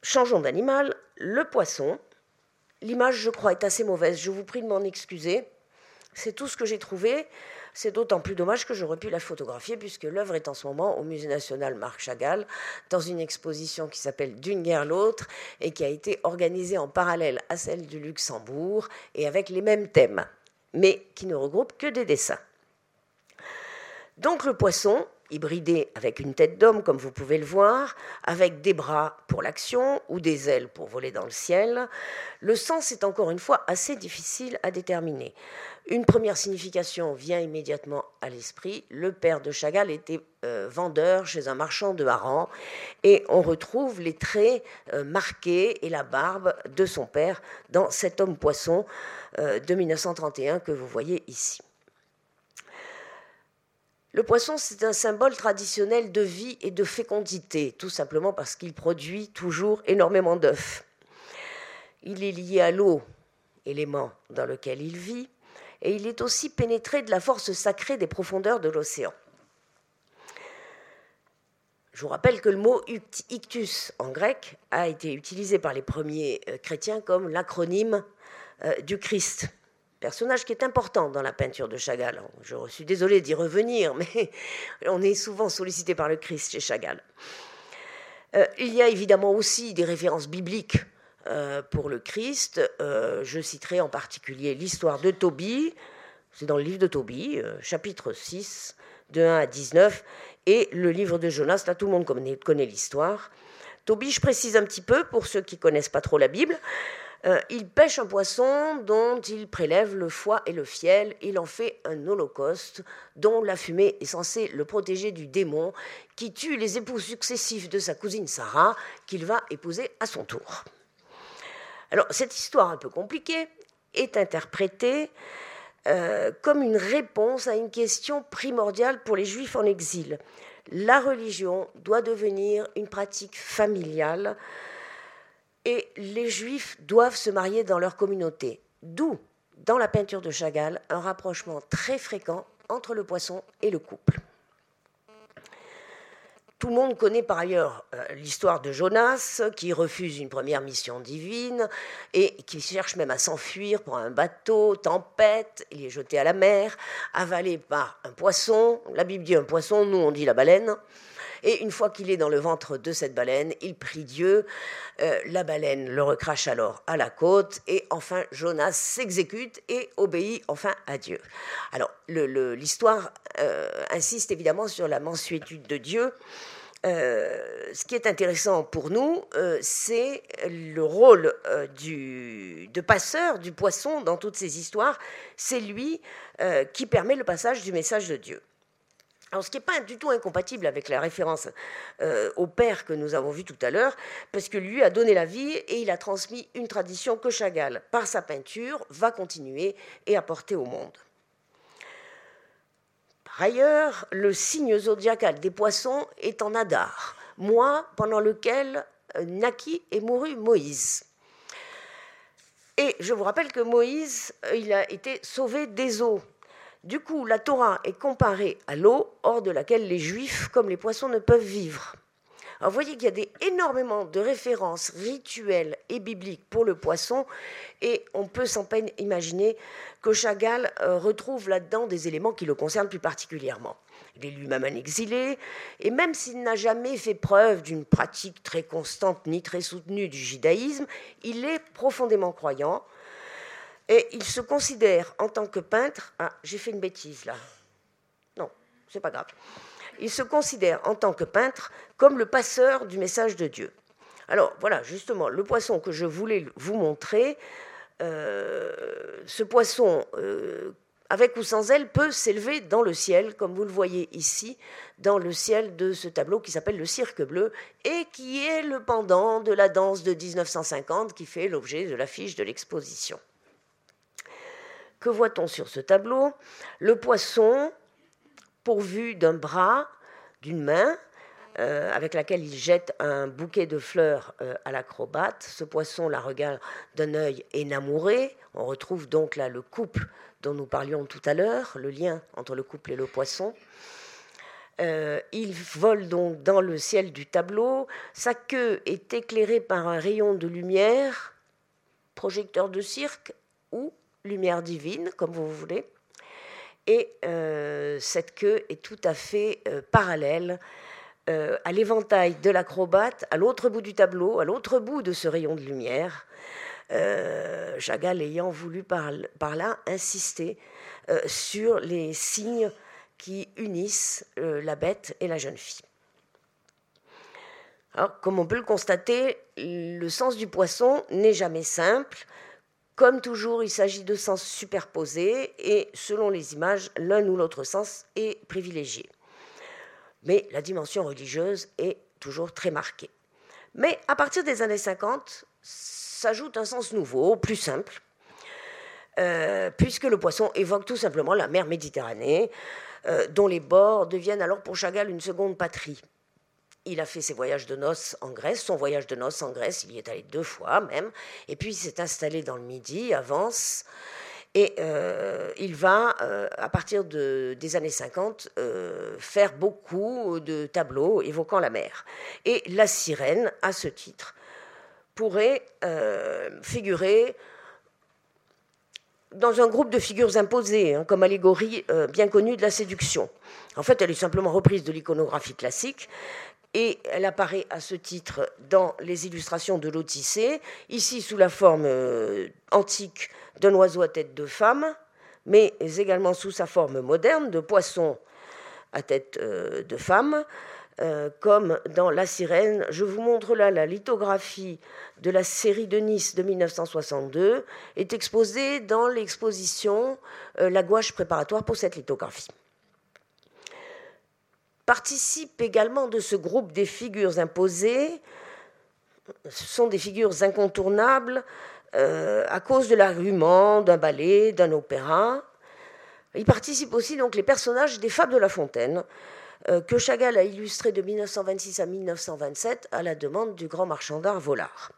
changeons d'animal, le poisson. L'image, je crois, est assez mauvaise. Je vous prie de m'en excuser. C'est tout ce que j'ai trouvé. C'est d'autant plus dommage que j'aurais pu la photographier puisque l'œuvre est en ce moment au Musée national Marc Chagall dans une exposition qui s'appelle D'une guerre l'autre et qui a été organisée en parallèle à celle du Luxembourg et avec les mêmes thèmes, mais qui ne regroupe que des dessins. Donc le poisson, hybridé avec une tête d'homme, comme vous pouvez le voir, avec des bras pour l'action ou des ailes pour voler dans le ciel. Le sens est encore une fois assez difficile à déterminer. Une première signification vient immédiatement à l'esprit. Le père de Chagall était euh, vendeur chez un marchand de harengs et on retrouve les traits euh, marqués et la barbe de son père dans cet homme poisson euh, de 1931 que vous voyez ici. Le poisson, c'est un symbole traditionnel de vie et de fécondité, tout simplement parce qu'il produit toujours énormément d'œufs. Il est lié à l'eau, élément dans lequel il vit, et il est aussi pénétré de la force sacrée des profondeurs de l'océan. Je vous rappelle que le mot ictus en grec a été utilisé par les premiers euh, chrétiens comme l'acronyme euh, du Christ. Personnage qui est important dans la peinture de Chagall. Je suis désolée d'y revenir, mais on est souvent sollicité par le Christ chez Chagall. Euh, il y a évidemment aussi des références bibliques euh, pour le Christ. Euh, je citerai en particulier l'histoire de Tobie, c'est dans le livre de Tobie, chapitre 6, de 1 à 19, et le livre de Jonas, là tout le monde connaît, connaît l'histoire. Tobie, je précise un petit peu pour ceux qui connaissent pas trop la Bible. Il pêche un poisson dont il prélève le foie et le fiel. Il en fait un holocauste dont la fumée est censée le protéger du démon qui tue les époux successifs de sa cousine Sarah, qu'il va épouser à son tour. Alors, cette histoire un peu compliquée est interprétée euh, comme une réponse à une question primordiale pour les juifs en exil. La religion doit devenir une pratique familiale et les juifs doivent se marier dans leur communauté. D'où, dans la peinture de Chagall, un rapprochement très fréquent entre le poisson et le couple. Tout le monde connaît par ailleurs euh, l'histoire de Jonas, qui refuse une première mission divine et qui cherche même à s'enfuir pour un bateau, tempête, il est jeté à la mer, avalé par un poisson. La Bible dit un poisson, nous on dit la baleine. Et une fois qu'il est dans le ventre de cette baleine, il prie Dieu. Euh, la baleine le recrache alors à la côte. Et enfin, Jonas s'exécute et obéit enfin à Dieu. Alors, l'histoire euh, insiste évidemment sur la mansuétude de Dieu. Euh, ce qui est intéressant pour nous, c'est le rôle du, de passeur du poisson dans toutes ces histoires. C'est lui qui permet le passage du message de Dieu. Alors, ce qui n'est pas du tout incompatible avec la référence au Père que nous avons vu tout à l'heure, parce que lui a donné la vie et il a transmis une tradition que Chagall, par sa peinture, va continuer et apporter au monde. Par ailleurs, le signe zodiacal des poissons est en Adar, mois pendant lequel euh, naquit et mourut Moïse. Et je vous rappelle que Moïse, euh, il a été sauvé des eaux. Du coup, la Torah est comparée à l'eau, hors de laquelle les juifs, comme les poissons, ne peuvent vivre. Alors, vous voyez qu'il y a des, énormément de références rituelles et bibliques pour le poisson, et on peut sans peine imaginer que Chagall euh, retrouve là-dedans des éléments qui le concernent plus particulièrement. Il est lui-même un exilé, et même s'il n'a jamais fait preuve d'une pratique très constante ni très soutenue du judaïsme, il est profondément croyant, et il se considère en tant que peintre. Ah, j'ai fait une bêtise là. Non, c'est pas grave il se considère en tant que peintre comme le passeur du message de Dieu. Alors voilà, justement, le poisson que je voulais vous montrer, euh, ce poisson, euh, avec ou sans aile, peut s'élever dans le ciel, comme vous le voyez ici, dans le ciel de ce tableau qui s'appelle le Cirque bleu, et qui est le pendant de la danse de 1950 qui fait l'objet de l'affiche de l'exposition. Que voit-on sur ce tableau? Le poisson pourvu d'un bras, d'une main, euh, avec laquelle il jette un bouquet de fleurs euh, à l'acrobate. Ce poisson la regarde d'un œil énamouré. On retrouve donc là le couple dont nous parlions tout à l'heure, le lien entre le couple et le poisson. Euh, il vole donc dans le ciel du tableau. Sa queue est éclairée par un rayon de lumière, projecteur de cirque ou lumière divine, comme vous voulez et euh, cette queue est tout à fait euh, parallèle euh, à l'éventail de l'acrobate, à l'autre bout du tableau, à l'autre bout de ce rayon de lumière. Chagall ayant voulu par, là insister sur les signes qui unissent la bête et la jeune fille. Alors, comme on peut le constater, le sens du poisson n'est jamais simple. Comme toujours, il s'agit de sens superposés et selon les images, l'un ou l'autre sens est privilégié. Mais la dimension religieuse est toujours très marquée. Mais à partir des années 50, s'ajoute un sens nouveau, plus simple, euh, puisque le poisson évoque tout simplement la mer Méditerranée, euh, dont les bords deviennent alors pour Chagall une seconde patrie. Il a fait ses voyages de noces en Grèce, son voyage de noces en Grèce, il y est allé deux fois même, et puis il s'est installé dans le Midi, avance, et euh, il va, euh, à partir de, des années 50, euh, faire beaucoup de tableaux évoquant la mer. Et la sirène, à ce titre, pourrait figurer dans un groupe de figures imposées, hein, comme allégorie bien connue de la séduction. En fait, elle est simplement reprise de l'iconographie classique et elle apparaît à ce titre dans les illustrations de l'Odyssée, ici sous la forme euh, antique d'un oiseau à tête de femme, mais également sous sa forme moderne de poisson à tête euh, de femme, euh, comme dans La Sirène. Je vous montre là la lithographie de la série de Nice de 1962, est exposée dans l'exposition La gouache préparatoire pour cette lithographie participent également de ce groupe des figures imposées. Ce sont des figures incontournables euh, à cause de l'argument d'un ballet, d'un opéra. Ils participent aussi donc les personnages des Fables de La Fontaine, euh, que Chagall a illustrés de 1926 à 1927 à la demande du grand marchand d'art Volard.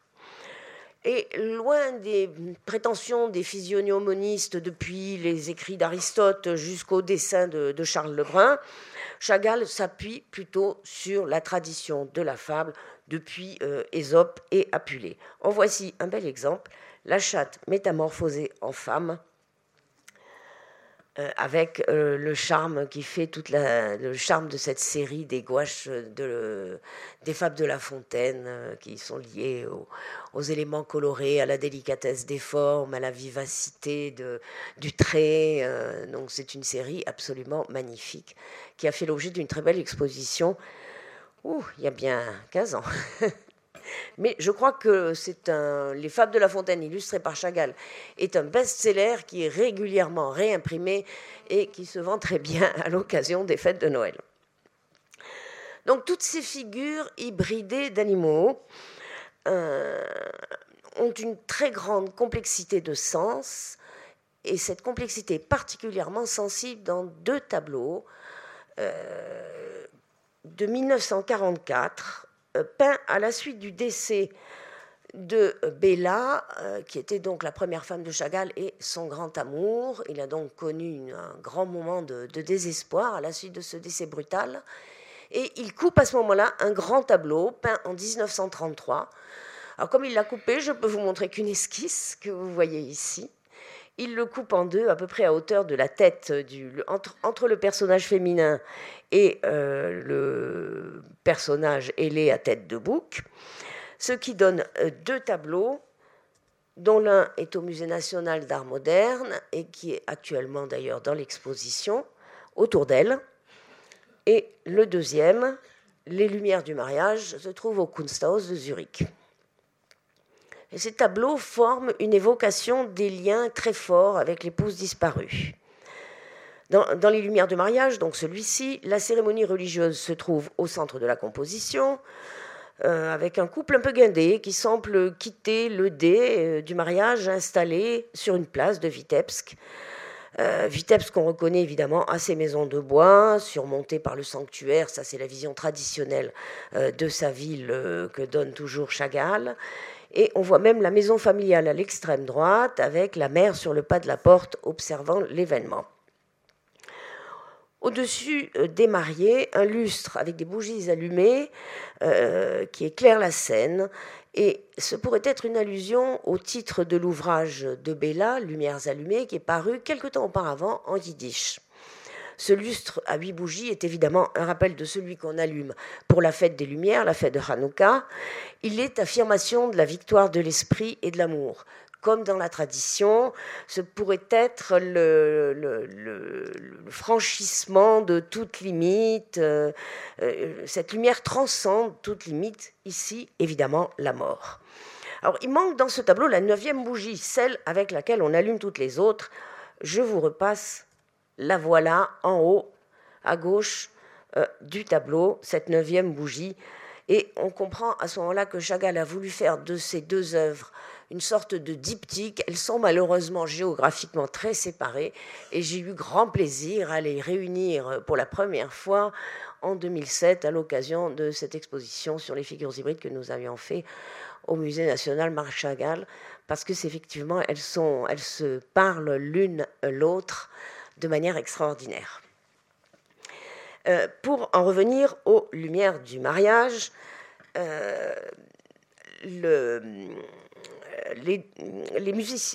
Et loin des prétentions des physiognomonistes depuis les écrits d'Aristote jusqu'au dessin de, Charles Lebrun, Chagall s'appuie plutôt sur la tradition de la fable depuis euh, et Apulée. En voici un bel exemple, la chatte métamorphosée en femme euh, avec euh, le charme qui fait toute la, le charme de cette série des gouaches de, des fables de La Fontaine euh, qui sont liées aux, éléments colorés, à la délicatesse des formes, à la vivacité de, du trait. donc c'est une série absolument magnifique qui a fait l'objet d'une très belle exposition il y a bien 15 ans. Mais je crois que c'est un, Les Fables de La Fontaine, illustrées par Chagall, est un best-seller qui est régulièrement réimprimé et qui se vend très bien à l'occasion des fêtes de Noël. Donc toutes ces figures hybridées d'animaux euh, ont une très grande complexité de sens, et cette complexité est particulièrement sensible dans deux tableaux euh, de 1944 euh, peint à la suite du décès de Bella, euh, qui était donc la première femme de Chagall et son grand amour. Il a donc connu un grand moment de, désespoir à la suite de ce décès brutal. Et il coupe à ce moment-là un grand tableau peint en 1933. Alors comme il l'a coupé, je peux vous montrer qu'une esquisse que vous voyez ici. Il le coupe en deux, à peu près à hauteur de la tête, du, entre, le personnage féminin et euh, le personnage ailé à tête de bouc, ce qui donne euh, deux tableaux, dont l'un est au Musée national d'art moderne et qui est actuellement d'ailleurs dans l'exposition autour d'elle, et le deuxième, Les Lumières du mariage, se trouve au Kunsthaus de Zurich. Ces tableaux forment une évocation des liens très forts avec l'épouse disparue. Dans, les Lumières du mariage, donc celui-ci, la cérémonie religieuse se trouve au centre de la composition, euh, avec un couple un peu guindé qui semble quitter le dé euh, du mariage installé sur une place de Vitebsk. Euh, Vitebsk qu'on reconnaît évidemment à ses maisons de bois, surmontées par le sanctuaire, ça c'est la vision traditionnelle de sa ville que donne toujours Chagall. Et on voit même la maison familiale à l'extrême droite, avec la mère sur le pas de la porte observant l'événement. Au-dessus euh, des mariés, un lustre avec des bougies allumées euh, qui éclaire la scène. Et ce pourrait être une allusion au titre de l'ouvrage de Bella, Lumières allumées, qui est paru quelque temps auparavant en yiddish. Ce lustre à huit bougies est évidemment un rappel de celui qu'on allume pour la fête des Lumières, la fête de Hanouka. Il est affirmation de la victoire de l'esprit et de l'amour. Comme dans la tradition, ce pourrait être le, franchissement de toute limite. Euh, euh, cette lumière transcende toute limite. Ici, évidemment, la mort. Alors, il manque dans ce tableau la neuvième bougie, celle avec laquelle on allume toutes les autres. Je vous repasse la voilà en haut, à gauche euh, du tableau, cette neuvième bougie. Et on comprend à ce moment-là que Chagall a voulu faire de ces deux œuvres une sorte de diptyque. Elles sont malheureusement géographiquement très séparées et j'ai eu grand plaisir à les réunir pour la première fois en 2007 à l'occasion de cette exposition sur les figures hybrides que nous avions fait au Musée national Marc Chagall parce que effectivement elles se parlent l'une l'autre de manière extraordinaire. Euh, pour en revenir aux lumières du mariage, euh, les,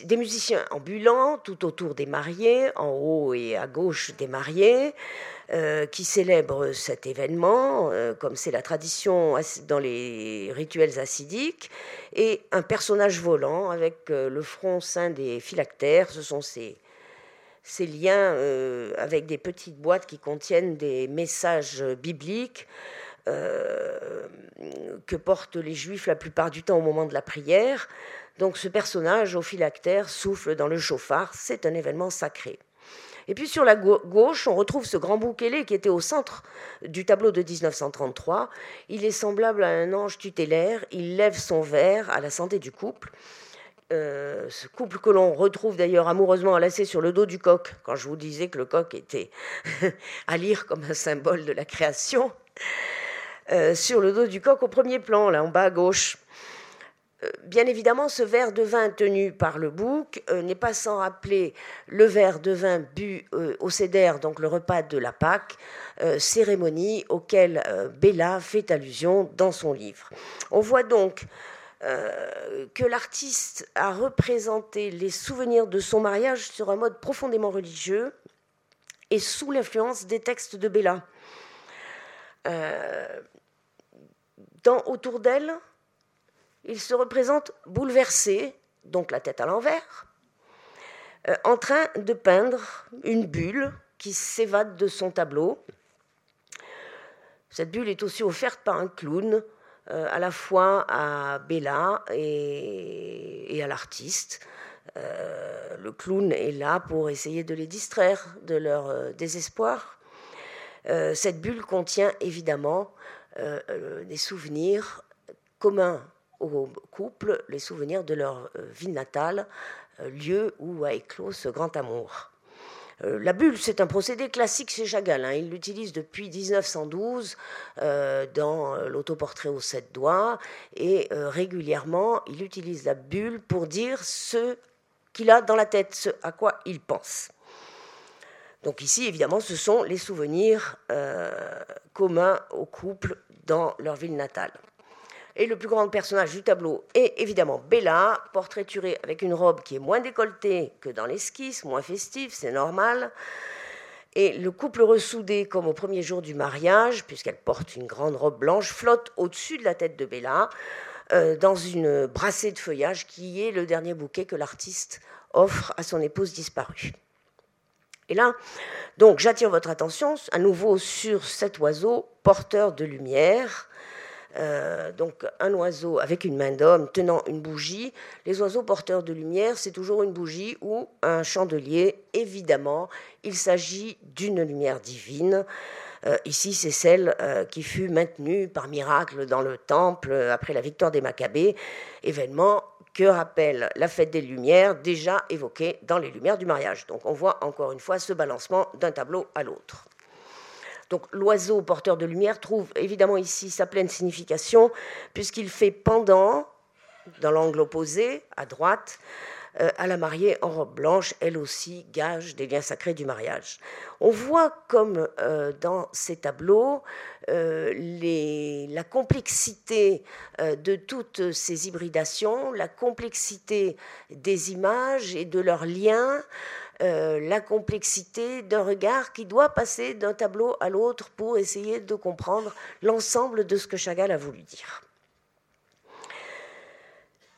des musiciens ambulants tout autour des mariés, en haut et à gauche des mariés, euh, qui célèbrent cet événement, comme c'est la tradition dans les rituels acidiques, et un personnage volant avec le front saint des phylactères. Ce sont ces, ces liens avec des petites boîtes qui contiennent des messages bibliques euh, que portent les juifs la plupart du temps au moment de la prière. Donc ce personnage au phylactère souffle dans le chauffard, c'est un événement sacré. Et puis sur la gauche, on retrouve ce grand bouquet qui était au centre du tableau de 1933. Il est semblable à un ange tutélaire, il lève son verre à la santé du couple. Euh, ce couple que l'on retrouve d'ailleurs amoureusement enlacé sur le dos du coq, quand je vous disais que le coq était à lire comme un symbole de la création. Euh, sur le dos du coq au premier plan, là en bas à gauche. Euh, bien évidemment, ce verre de vin tenu par le bouc n'est pas sans rappeler le verre de vin bu au Céder, donc le repas de la Pâque, cérémonie auquel Bella fait allusion dans son livre. On voit donc que l'artiste a représenté les souvenirs de son mariage sur un mode profondément religieux et sous l'influence des textes de Bella autour d'elle, il se représente bouleversé, donc la tête à l'envers, euh, en train de peindre une bulle qui s'évade de son tableau. Cette bulle est aussi offerte par un clown, euh, à la fois à Bella et, à l'artiste. Euh, le clown est là pour essayer de les distraire de leur désespoir. cette bulle contient évidemment euh, euh, des souvenirs communs au couple, les souvenirs de leur euh, vie natale, lieu où a éclos ce grand amour. La bulle, c'est un procédé classique chez Chagall. Hein. Il l'utilise depuis 1912 dans l'autoportrait aux sept doigts et régulièrement, il utilise la bulle pour dire ce qu'il a dans la tête, ce à quoi il pense. Donc ici, évidemment, ce sont les souvenirs communs au couple dans leur ville natale. Et le plus grand personnage du tableau est évidemment Bella, portraiturée avec une robe qui est moins décolletée que dans l'esquisse, moins festive, c'est normal. Et le couple ressoudé, comme au premier jour du mariage, puisqu'elle porte une grande robe blanche, flotte au-dessus de la tête de Bella, euh, dans une brassée de feuillage qui est le dernier bouquet que l'artiste offre à son épouse disparue. Et là, donc, j'attire votre attention à nouveau sur cet oiseau porteur de lumière. Euh, donc, un oiseau avec une main d'homme tenant une bougie. Les oiseaux porteurs de lumière, c'est toujours une bougie ou un chandelier. Évidemment, il s'agit d'une lumière divine. Euh, ici, c'est celle euh, qui fut maintenue par miracle dans le temple après la victoire des Maccabées, événement que rappelle la fête des Lumières, déjà évoquée dans les Lumières du mariage. Donc on voit encore une fois ce balancement d'un tableau à l'autre. Donc l'oiseau porteur de lumière trouve évidemment ici sa pleine signification, puisqu'il fait pendant, dans l'angle opposé, à droite, euh, à la mariée en robe blanche, elle aussi gage des liens sacrés du mariage. On voit comme euh, dans ces tableaux euh, la complexité de toutes ces hybridations, la complexité des images et de leurs liens, la complexité d'un regard qui doit passer d'un tableau à l'autre pour essayer de comprendre l'ensemble de ce que Chagall a voulu dire.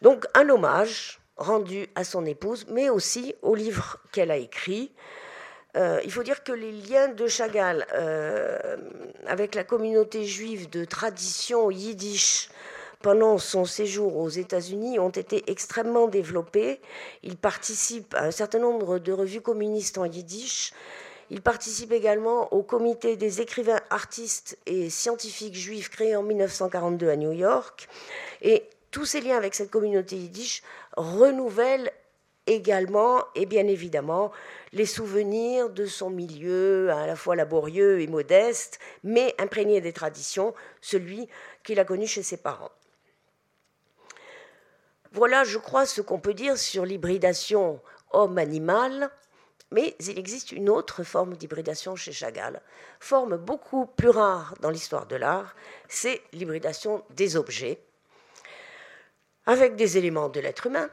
Donc un hommage rendu à son épouse, mais aussi au livre qu'elle a écrit. Euh, il faut dire que les liens de Chagall euh, avec la communauté juive de tradition yiddish pendant son séjour aux États-Unis ont été extrêmement développés. Il participe à un certain nombre de revues communistes en yiddish. Il participe également au comité des écrivains, artistes et scientifiques juifs créé en 1942 à New York. Et tous ces liens avec cette communauté yiddish renouvellent également et bien évidemment les souvenirs de son milieu à la fois laborieux et modeste, mais imprégné des traditions, celui qu'il a connu chez ses parents. Voilà, je crois, ce qu'on peut dire sur l'hybridation homme-animal, mais il existe une autre forme d'hybridation chez Chagall, forme beaucoup plus rare dans l'histoire de l'art, c'est l'hybridation des objets avec des éléments de l'être humain,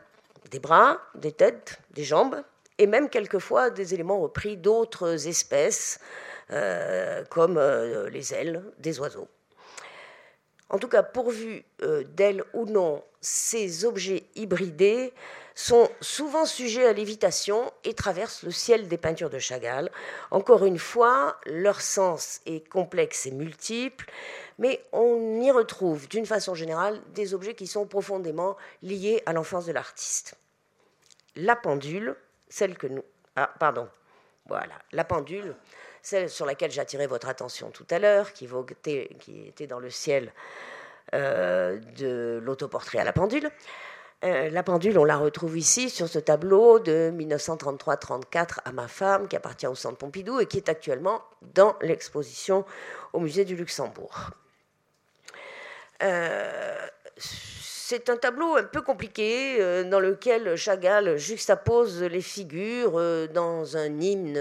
des bras, des têtes, des jambes, et même quelquefois des éléments repris d'autres espèces, euh, comme euh, les ailes des oiseaux. En tout cas, pourvu euh, d'ailes ou non, ces objets hybridés sont souvent sujets à lévitation et traversent le ciel des peintures de Chagall. Encore une fois, leur sens est complexe et multiple, mais on y retrouve d'une façon générale des objets qui sont profondément liés à l'enfance de l'artiste. La pendule, celle que nous... Ah, pardon. Voilà, la pendule, celle sur laquelle j'attirais votre attention tout à l'heure, qui, était dans le ciel euh, de l'autoportrait à la pendule. Euh, la pendule, on la retrouve ici sur ce tableau de 1933-34 à ma femme, qui appartient au Centre Pompidou et qui est actuellement dans l'exposition au musée du Luxembourg. Euh, c'est un tableau un peu compliqué euh, dans lequel Chagall juxtapose les figures dans un hymne,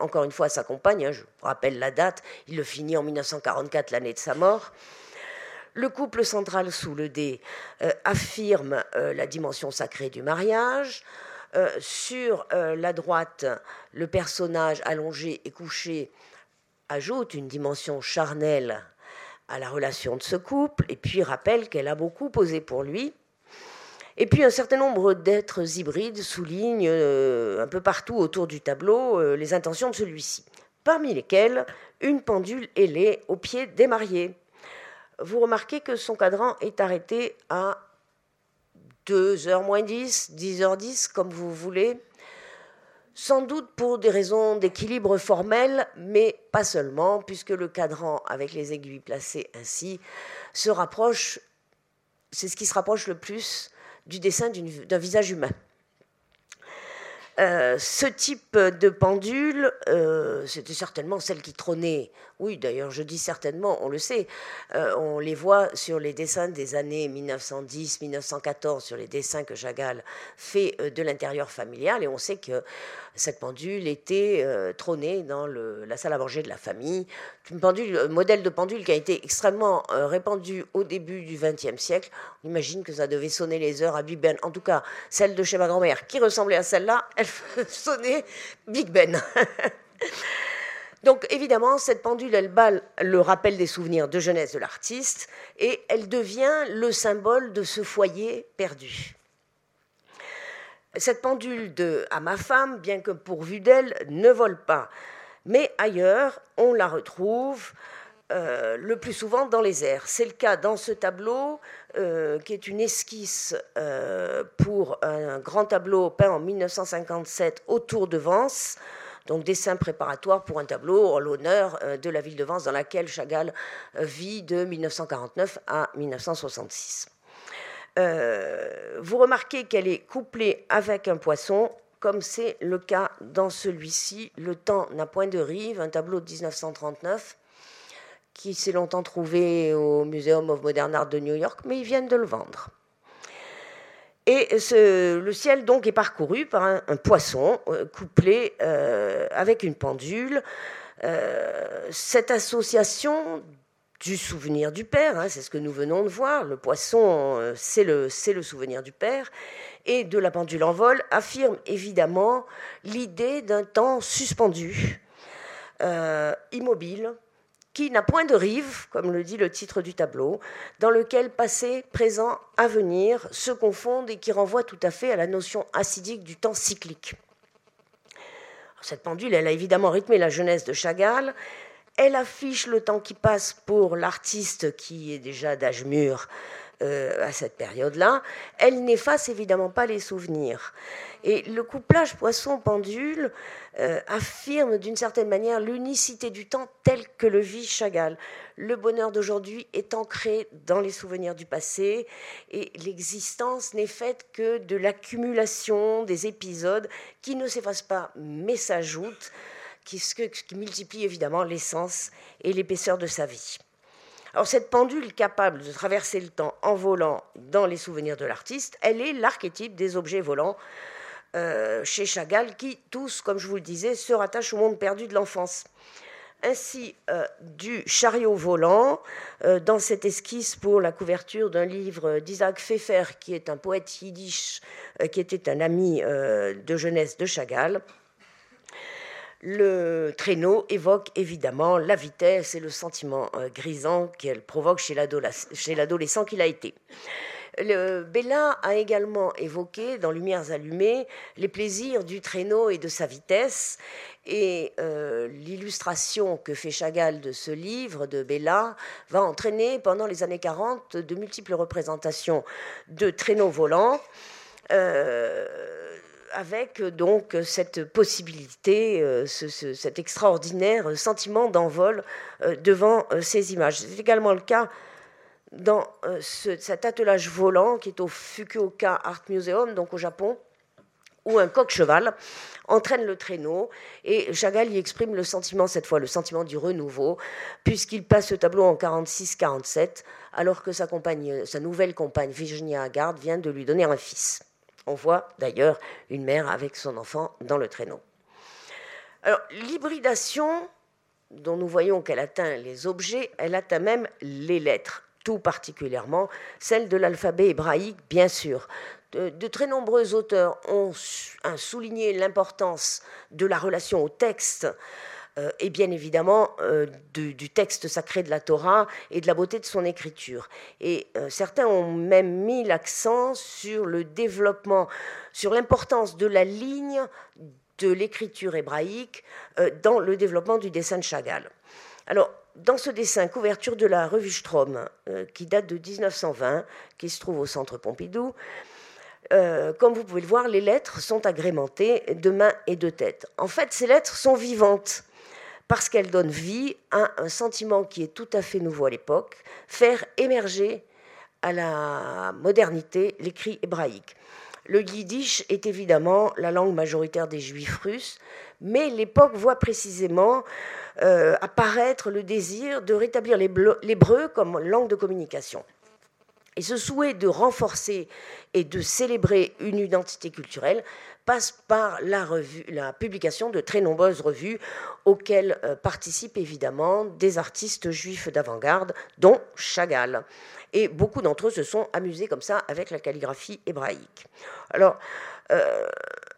encore une fois à sa compagne, hein, je vous rappelle la date, il le finit en 1944, l'année de sa mort. Le couple central sous le dé euh, affirme euh, la dimension sacrée du mariage. Euh, sur la droite, le personnage allongé et couché ajoute une dimension charnelle à la relation de ce couple et puis rappelle qu'elle a beaucoup posé pour lui. Et puis un certain nombre d'êtres hybrides soulignent un peu partout autour du tableau les intentions de celui-ci, parmi lesquels une pendule ailée au pied des mariés. Vous remarquez que son cadran est arrêté à 2h moins 10, 10h10, comme vous voulez, sans doute pour des raisons d'équilibre formel, mais pas seulement, puisque le cadran, avec les aiguilles placées ainsi, se rapproche, c'est ce qui se rapproche le plus du dessin d'un visage humain. Euh, ce type de pendule, euh, c'était certainement celle qui trônait. Oui, d'ailleurs, je dis certainement, on le sait. Euh, on les voit sur les dessins des années 1910-1914, sur les dessins que Chagall fait de l'intérieur familial, et on sait que cette pendule était euh, trônée dans la salle à manger de la famille. Une pendule, un modèle de pendule qui a été extrêmement euh, répandu au début du XXe siècle. On imagine que ça devait sonner les heures à Big Ben. En tout cas, celle de chez ma grand-mère, qui ressemblait à celle-là, elle sonnait Big Ben. Donc évidemment, cette pendule, elle bat le rappel des souvenirs de jeunesse de l'artiste et elle devient le symbole de ce foyer perdu. Cette pendule de à ma femme, bien que pourvue d'elle, ne vole pas. Mais ailleurs, on la retrouve euh, le plus souvent dans les airs. C'est le cas dans ce tableau, euh, qui est une esquisse euh, pour un grand tableau peint en 1957 autour de Vence, donc dessin préparatoire pour un tableau en l'honneur de la ville de Vence dans laquelle Chagall vit de 1949 à 1966. Euh, vous remarquez qu'elle est couplée avec un poisson, comme c'est le cas dans celui-ci. Le temps n'a point de rive, un tableau de 1939 qui s'est longtemps trouvé au Museum of Modern Art de New York, mais ils viennent de le vendre. Et le ciel donc est parcouru par un, poisson euh, couplé euh, avec une pendule. cette association du souvenir du père, hein, c'est ce que nous venons de voir, le poisson, euh, c'est le, souvenir du père, et de la pendule en vol affirme évidemment l'idée d'un temps suspendu, euh, immobile, qui n'a point de rive, comme le dit le titre du tableau, dans lequel passé, présent, avenir se confondent et qui renvoie tout à fait à la notion acidique du temps cyclique. Cette pendule, elle a évidemment rythmé la jeunesse de Chagall, elle affiche le temps qui passe pour l'artiste qui est déjà d'âge mûr euh, à cette période-là. Elle n'efface évidemment pas les souvenirs. Et le couplage poisson-pendule euh, affirme d'une certaine manière l'unicité du temps tel que le vit Chagall. Le bonheur d'aujourd'hui est ancré dans les souvenirs du passé et l'existence n'est faite que de l'accumulation des épisodes qui ne s'effacent pas mais s'ajoutent qui, qui multiplie évidemment l'essence et l'épaisseur de sa vie. Cette pendule capable de traverser le temps en volant dans les souvenirs de l'artiste, elle est l'archétype des objets volants euh, chez Chagall qui, tous, comme je vous le disais, se rattachent au monde perdu de l'enfance. ainsi du chariot volant dans cette esquisse pour la couverture d'un livre d'Isaac Pfeffer, qui est un poète yiddish, qui était un ami de jeunesse de Chagall. Le traîneau évoque évidemment la vitesse et le sentiment euh, grisant qu'elle provoque chez l'adolescent qu'il a été. Le Bella a également évoqué dans Lumières allumées les plaisirs du traîneau et de sa vitesse. Et euh, l'illustration que fait Chagall de ce livre de Bella va entraîner pendant les années 40 de multiples représentations de traîneaux volants. Euh, avec euh, donc cette possibilité, euh, cet extraordinaire sentiment d'envol euh, devant ces images. C'est également le cas dans cet attelage volant qui est au Fukuoka Art Museum, donc au Japon, où un coq-cheval entraîne le traîneau. Et Chagall y exprime le sentiment, cette fois, le sentiment du renouveau, puisqu'il passe ce tableau en 46-47, alors que sa nouvelle compagne, Virginia Haggard, vient de lui donner un fils. On voit d'ailleurs une mère avec son enfant dans le traîneau. L'hybridation, dont nous voyons qu'elle atteint les objets, elle atteint même les lettres, tout particulièrement celles de l'alphabet hébraïque, bien sûr. De, très nombreux auteurs ont souligné l'importance de la relation au texte euh, et bien évidemment euh, du, texte sacré de la Torah et de la beauté de son écriture. Et euh, certains ont même mis l'accent sur le développement, sur l'importance de la ligne de l'écriture hébraïque dans le développement du dessin de Chagall. Alors, dans ce dessin, couverture de la revue Strom, qui date de 1920, qui se trouve au centre Pompidou, comme vous pouvez le voir, les lettres sont agrémentées de mains et de têtes. En fait, ces lettres sont vivantes parce qu'elle donne vie à un sentiment qui est tout à fait nouveau à l'époque, faire émerger à la modernité l'écrit hébraïque. Le yiddish est évidemment la langue majoritaire des juifs russes, mais l'époque voit précisément euh, apparaître le désir de rétablir l'hébreu comme langue de communication. Et ce souhait de renforcer et de célébrer une identité culturelle passe par la, publication de très nombreuses revues auxquelles euh, participent évidemment des artistes juifs d'avant-garde, dont Chagall. Et beaucoup d'entre eux se sont amusés comme ça avec la calligraphie hébraïque. Alors, euh,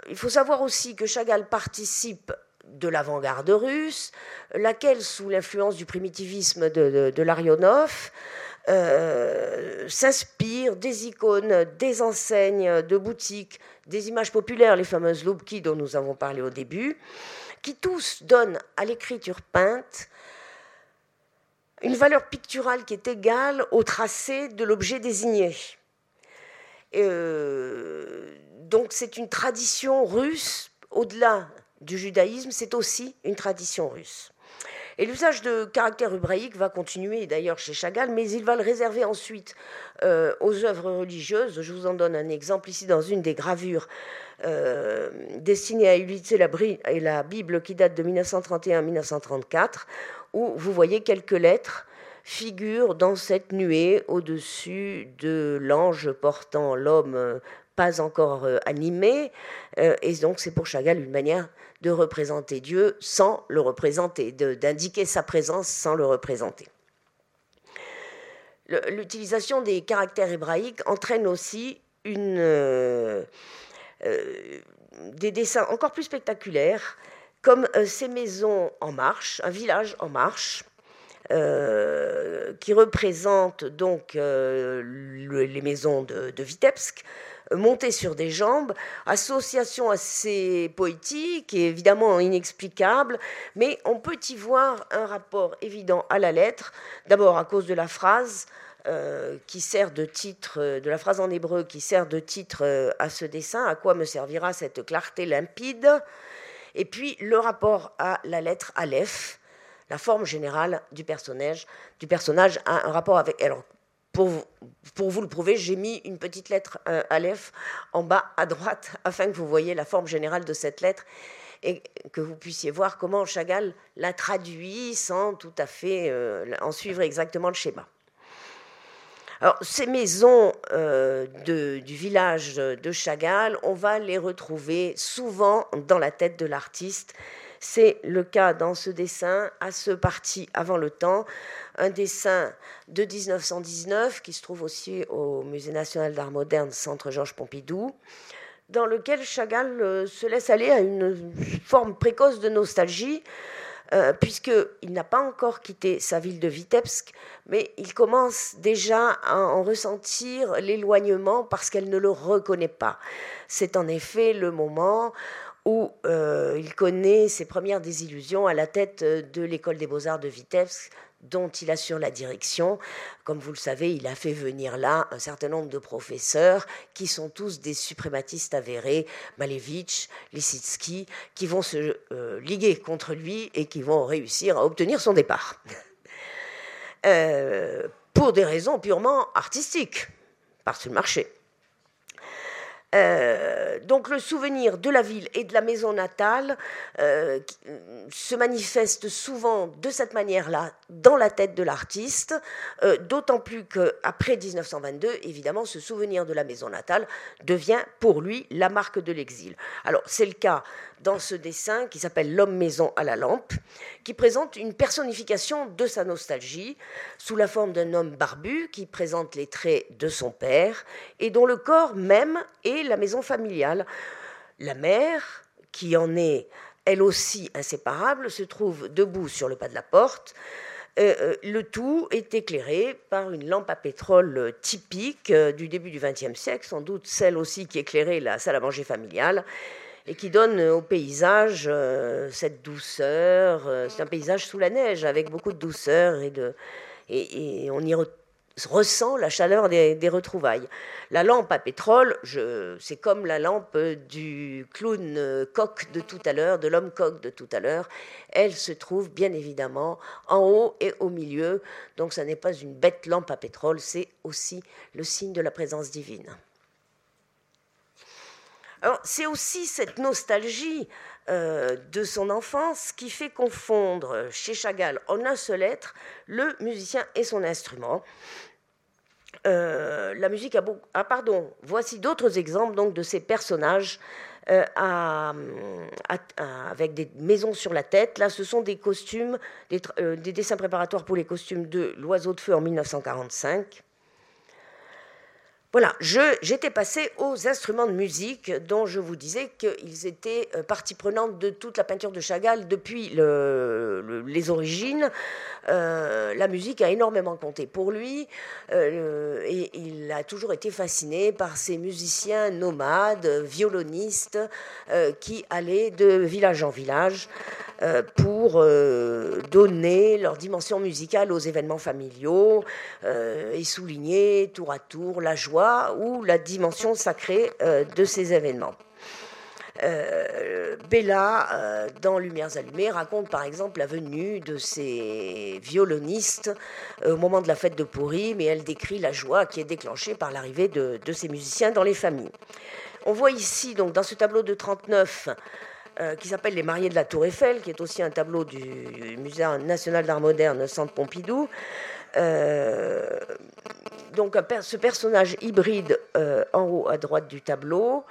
il faut savoir aussi que Chagall participe de l'avant-garde russe, laquelle, sous l'influence du primitivisme de, de, Larionov, euh, s'inspire des icônes, des enseignes de boutiques, des images populaires, les fameuses loupki dont nous avons parlé au début, qui tous donnent à l'écriture peinte une valeur picturale qui est égale au tracé de l'objet désigné. Euh, donc c'est une tradition russe, au-delà du judaïsme, c'est aussi une tradition russe. Et l'usage de caractère hébraïque va continuer d'ailleurs chez Chagall, mais il va le réserver ensuite euh, aux œuvres religieuses. Je vous en donne un exemple ici dans une des gravures euh, destinées à illustrer la, la Bible qui date de 1931-1934, où vous voyez quelques lettres figurent dans cette nuée au-dessus de l'ange portant l'homme euh, pas encore animé. et donc c'est pour Chagall une manière de représenter Dieu sans le représenter, d'indiquer sa présence sans le représenter. L'utilisation des caractères hébraïques entraîne aussi euh, euh, des dessins encore plus spectaculaires, comme euh, ces maisons en marche, un village en marche, qui représente donc les maisons de, Vitebsk, monter sur des jambes, association assez poétique et évidemment inexplicable, mais on peut y voir un rapport évident à la lettre, d'abord à cause de la phrase. Euh, qui sert de titre, euh, de la phrase en hébreu qui sert de titre euh, à ce dessin, à quoi me servira cette clarté limpide, et puis le rapport à la lettre Aleph, la forme générale du personnage, du personnage a un rapport avec. Alors, pour vous, le prouver, j'ai mis une petite lettre euh, Aleph en bas à droite afin que vous voyez la forme générale de cette lettre et que vous puissiez voir comment Chagall l'a traduit sans tout à fait euh, en suivre exactement le schéma. Alors, ces maisons euh, du village de Chagall, on va les retrouver souvent dans la tête de l'artiste C'est le cas dans ce dessin, à ce parti avant le temps, un dessin de 1919 qui se trouve aussi au Musée national d'art moderne, Centre Georges Pompidou, dans lequel Chagall euh, se laisse aller à une forme précoce de nostalgie, euh, puisqu'il n'a pas encore quitté sa ville de Vitebsk, mais il commence déjà à en ressentir l'éloignement parce qu'elle ne le reconnaît pas. C'est en effet le moment où euh, il connaît ses premières désillusions à la tête de l'école des beaux-arts de Vitebsk, dont il assure la direction. Comme vous le savez, il a fait venir là un certain nombre de professeurs qui sont tous des suprématistes avérés, Malevich, Lissitsky, qui vont se euh, liguer contre lui et qui vont réussir à obtenir son départ. Euh, pour des raisons purement artistiques, parce le marché. Euh, donc le souvenir de la ville et de la maison natale euh, se manifeste souvent de cette manière-là dans la tête de l'artiste, euh, d'autant plus qu'après 1922, évidemment, ce souvenir de la maison natale devient pour lui la marque de l'exil. Alors c'est le cas dans ce dessin qui s'appelle L'homme-maison à la lampe, qui présente une personnification de sa nostalgie sous la forme d'un homme barbu qui présente les traits de son père et dont le corps même est la maison familiale. La mère, qui en est elle aussi inséparable, se trouve debout sur le pas de la porte. Euh, euh, le tout est éclairé par une lampe à pétrole typique euh, du début du XXe siècle, sans doute celle aussi qui éclairait la salle à manger familiale, et qui donne au paysage euh, cette douceur. Euh, c'est un paysage sous la neige avec beaucoup de douceur et, de, et, on y ressent la chaleur des, retrouvailles. La lampe à pétrole, c'est comme la lampe du clown coq de tout à l'heure, de l'homme coq de tout à l'heure. Elle se trouve bien évidemment en haut et au milieu. Donc ça n'est pas une bête lampe à pétrole, c'est aussi le signe de la présence divine c'est aussi cette nostalgie euh, de son enfance qui fait confondre chez Chagall en un seul être le musicien et son instrument. Euh, la musique a beaucoup. Ah, pardon, voici d'autres exemples donc, de ces personnages euh, avec des maisons sur la tête. Là, ce sont des, des dessins préparatoires pour les costumes de L'Oiseau de Feu en 1945. Voilà, j'étais passé aux instruments de musique dont je vous disais qu'ils étaient euh, partie prenante de toute la peinture de Chagall depuis les origines. Euh, la musique a énormément compté pour lui euh, et il a toujours été fasciné par ces musiciens nomades, violonistes, qui allaient de village en village pour donner leur dimension musicale aux événements familiaux et souligner tour à tour la joie ou la dimension sacrée euh, de ces événements. Euh, Bella, euh, dans Lumières allumées, raconte par exemple la venue de ces violonistes au moment de la fête de Pourri, mais elle décrit la joie qui est déclenchée par l'arrivée de, ces musiciens dans les familles. On voit ici, donc, dans ce tableau de 39, qui s'appelle Les mariés de la Tour Eiffel, qui est aussi un tableau du, Musée national d'art moderne Centre Pompidou, donc ce personnage hybride euh, en haut à droite du tableau.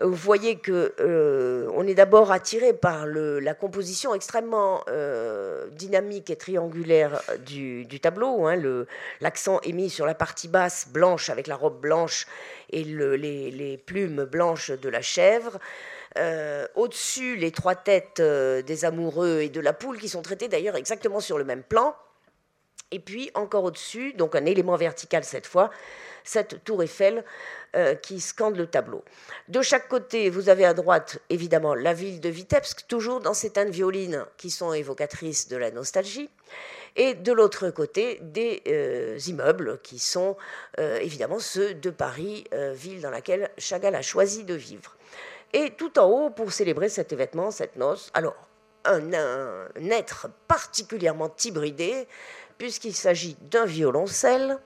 Vous voyez que euh, on est d'abord attiré par la composition extrêmement euh, dynamique et triangulaire du, tableau. Hein. L'accent est mis sur la partie basse blanche avec la robe blanche et les, plumes blanches de la chèvre. Au-dessus, les trois têtes des amoureux et de la poule qui sont traitées d'ailleurs exactement sur le même plan. Et puis encore au-dessus, donc un élément vertical cette fois, cette tour Eiffel euh, qui scande le tableau. De chaque côté, vous avez à droite évidemment la ville de Vitebsk, toujours dans ces teintes violines qui sont évocatrices de la nostalgie. Et de l'autre côté, des euh, immeubles qui sont euh, évidemment ceux de Paris, ville dans laquelle Chagall a choisi de vivre. Et tout en haut, pour célébrer cet événement, cette noce, alors un, un être particulièrement hybridé, puisqu'il s'agit d'un violoncelle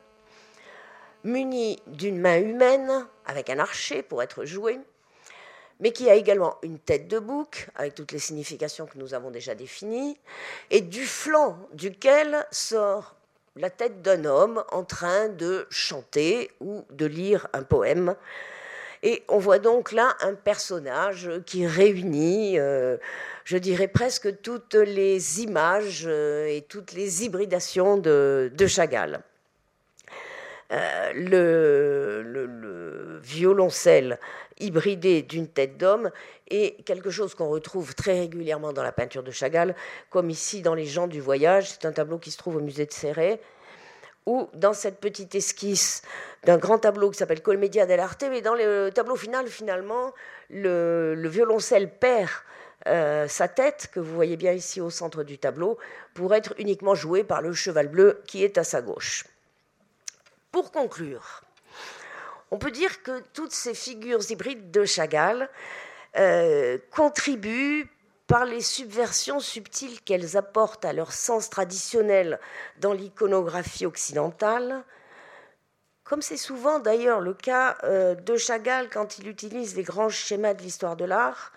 muni d'une main humaine avec un archer pour être joué, mais qui a également une tête de bouc avec toutes les significations que nous avons déjà définies, et du flanc duquel sort la tête d'un homme en train de chanter ou de lire un poème. Et on voit donc là un personnage qui réunit, euh, je dirais presque toutes les images euh, et toutes les hybridations de, Chagall. le, violoncelle hybridé d'une tête d'homme est quelque chose qu'on retrouve très régulièrement dans la peinture de Chagall, comme ici dans Les gens du voyage. C'est un tableau qui se trouve au musée de Serré, ou dans cette petite esquisse d'un grand tableau qui s'appelle Colmedia dell'arte, mais dans le tableau final, finalement, le, violoncelle perd euh, sa tête, que vous voyez bien ici au centre du tableau, pour être uniquement joué par le cheval bleu qui est à sa gauche. Pour conclure, on peut dire que toutes ces figures hybrides de Chagall euh, contribuent par les subversions subtiles qu'elles apportent à leur sens traditionnel dans l'iconographie occidentale, comme c'est souvent d'ailleurs le cas euh, de Chagall quand il utilise les grands schémas de l'histoire de l'art,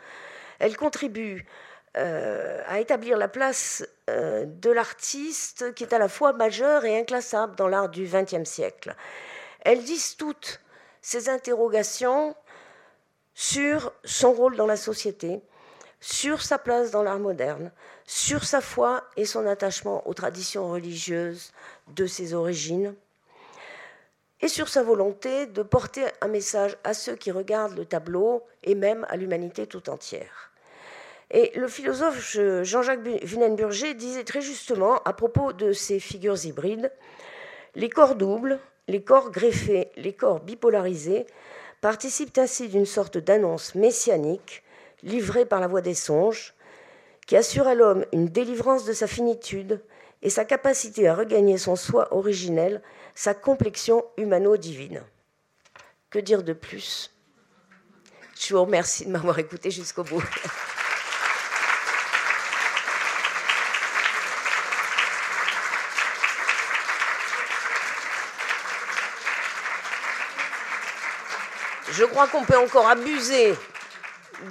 elles contribuent euh, à établir la place de l'artiste qui est à la fois majeur et inclassable dans l'art du XXe siècle. Elles disent toutes ces interrogations sur son rôle dans la société, sur sa place dans l'art moderne, sur sa foi et son attachement aux traditions religieuses de ses origines, et sur sa volonté de porter un message à ceux qui regardent le tableau et même à l'humanité tout entière. Et le philosophe Jean-Jacques Vunenburger disait très justement à propos de ces figures hybrides, les corps doubles, les corps greffés, les corps bipolarisés participent ainsi d'une sorte d'annonce messianique livrée par la voix des songes, qui assure à l'homme une délivrance de sa finitude et sa capacité à regagner son soi originel, sa complexion humano-divine. Que dire de plus? Je vous remercie de m'avoir écouté jusqu'au bout. Je crois qu'on peut encore abuser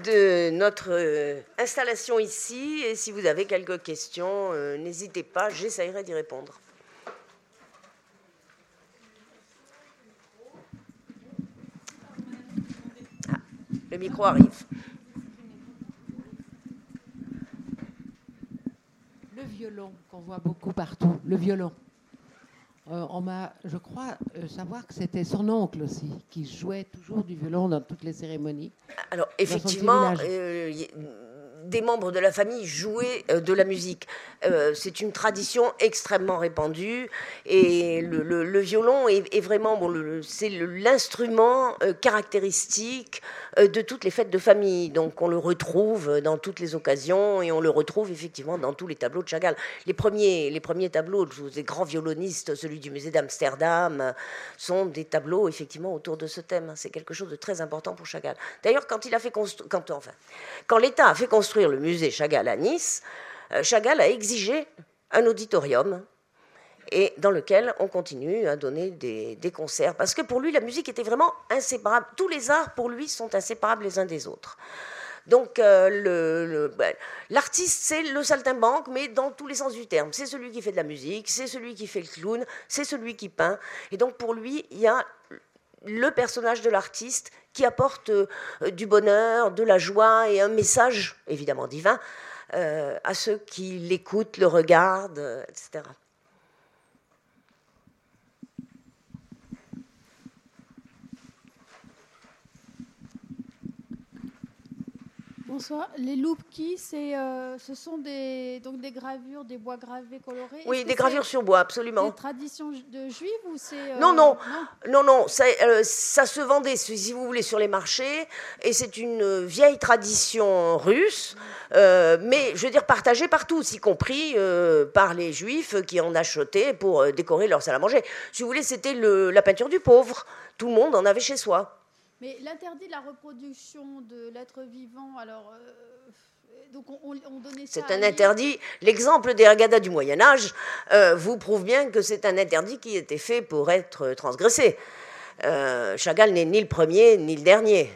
de notre euh, installation ici. Et si vous avez quelques questions, euh, n'hésitez pas, j'essayerai d'y répondre. Ah, le micro arrive. Le violon qu'on voit beaucoup partout, le violon. Euh, on m'a, je crois, euh, savoir que c'était son oncle aussi, qui jouait toujours du violon dans toutes les cérémonies. Alors, effectivement, des membres de la famille jouaient euh, de la musique. Euh, c'est une tradition extrêmement répandue et le, violon est, vraiment bon, c'est l'instrument euh, caractéristique de toutes les fêtes de famille. Donc on le retrouve dans toutes les occasions et on le retrouve effectivement dans tous les tableaux de Chagall. Les premiers, les premiers tableaux des grands violonistes, celui du musée d'Amsterdam, sont des tableaux effectivement autour de ce thème. C'est quelque chose de très important pour Chagall. D'ailleurs, quand il a fait quand, enfin, quand l'État a fait construire le musée Chagall à Nice, euh, Chagall a exigé un auditorium et dans lequel on continue à donner des, concerts. Parce que pour lui, la musique était vraiment inséparable. Tous les arts, pour lui, sont inséparables les uns des autres. Donc euh, ben, l'artiste, c'est le saltimbanque, mais dans tous les sens du terme. C'est celui qui fait de la musique, c'est celui qui fait le clown, c'est celui qui peint. Et donc pour lui, il y a le personnage de l'artiste qui apporte euh, du bonheur, de la joie et un message, évidemment divin, euh, à ceux qui l'écoutent, le regardent, etc. Bonsoir. Les loupkis, c'est, euh, ce sont des, donc des gravures, des bois gravés colorés Oui, des gravures sur bois, absolument. C'est tradition de juive ou c'est... Euh, non, non, non, non, ça, euh, ça, se vendait, si vous voulez, sur les marchés, et c'est une vieille tradition russe, mais je veux dire partagée par tous, y compris par les juifs qui en achetaient pour décorer leur salle à manger. Si vous voulez, c'était la peinture du pauvre. Tout le monde en avait chez soi. Mais l'interdit de la reproduction de l'être vivant, alors. Euh, donc on, donnait C'est un interdit. L'exemple des Ragadas du Moyen Âge euh, vous prouve bien que c'est un interdit qui était fait pour être transgressé. Euh, Chagall n'est ni le premier ni le dernier.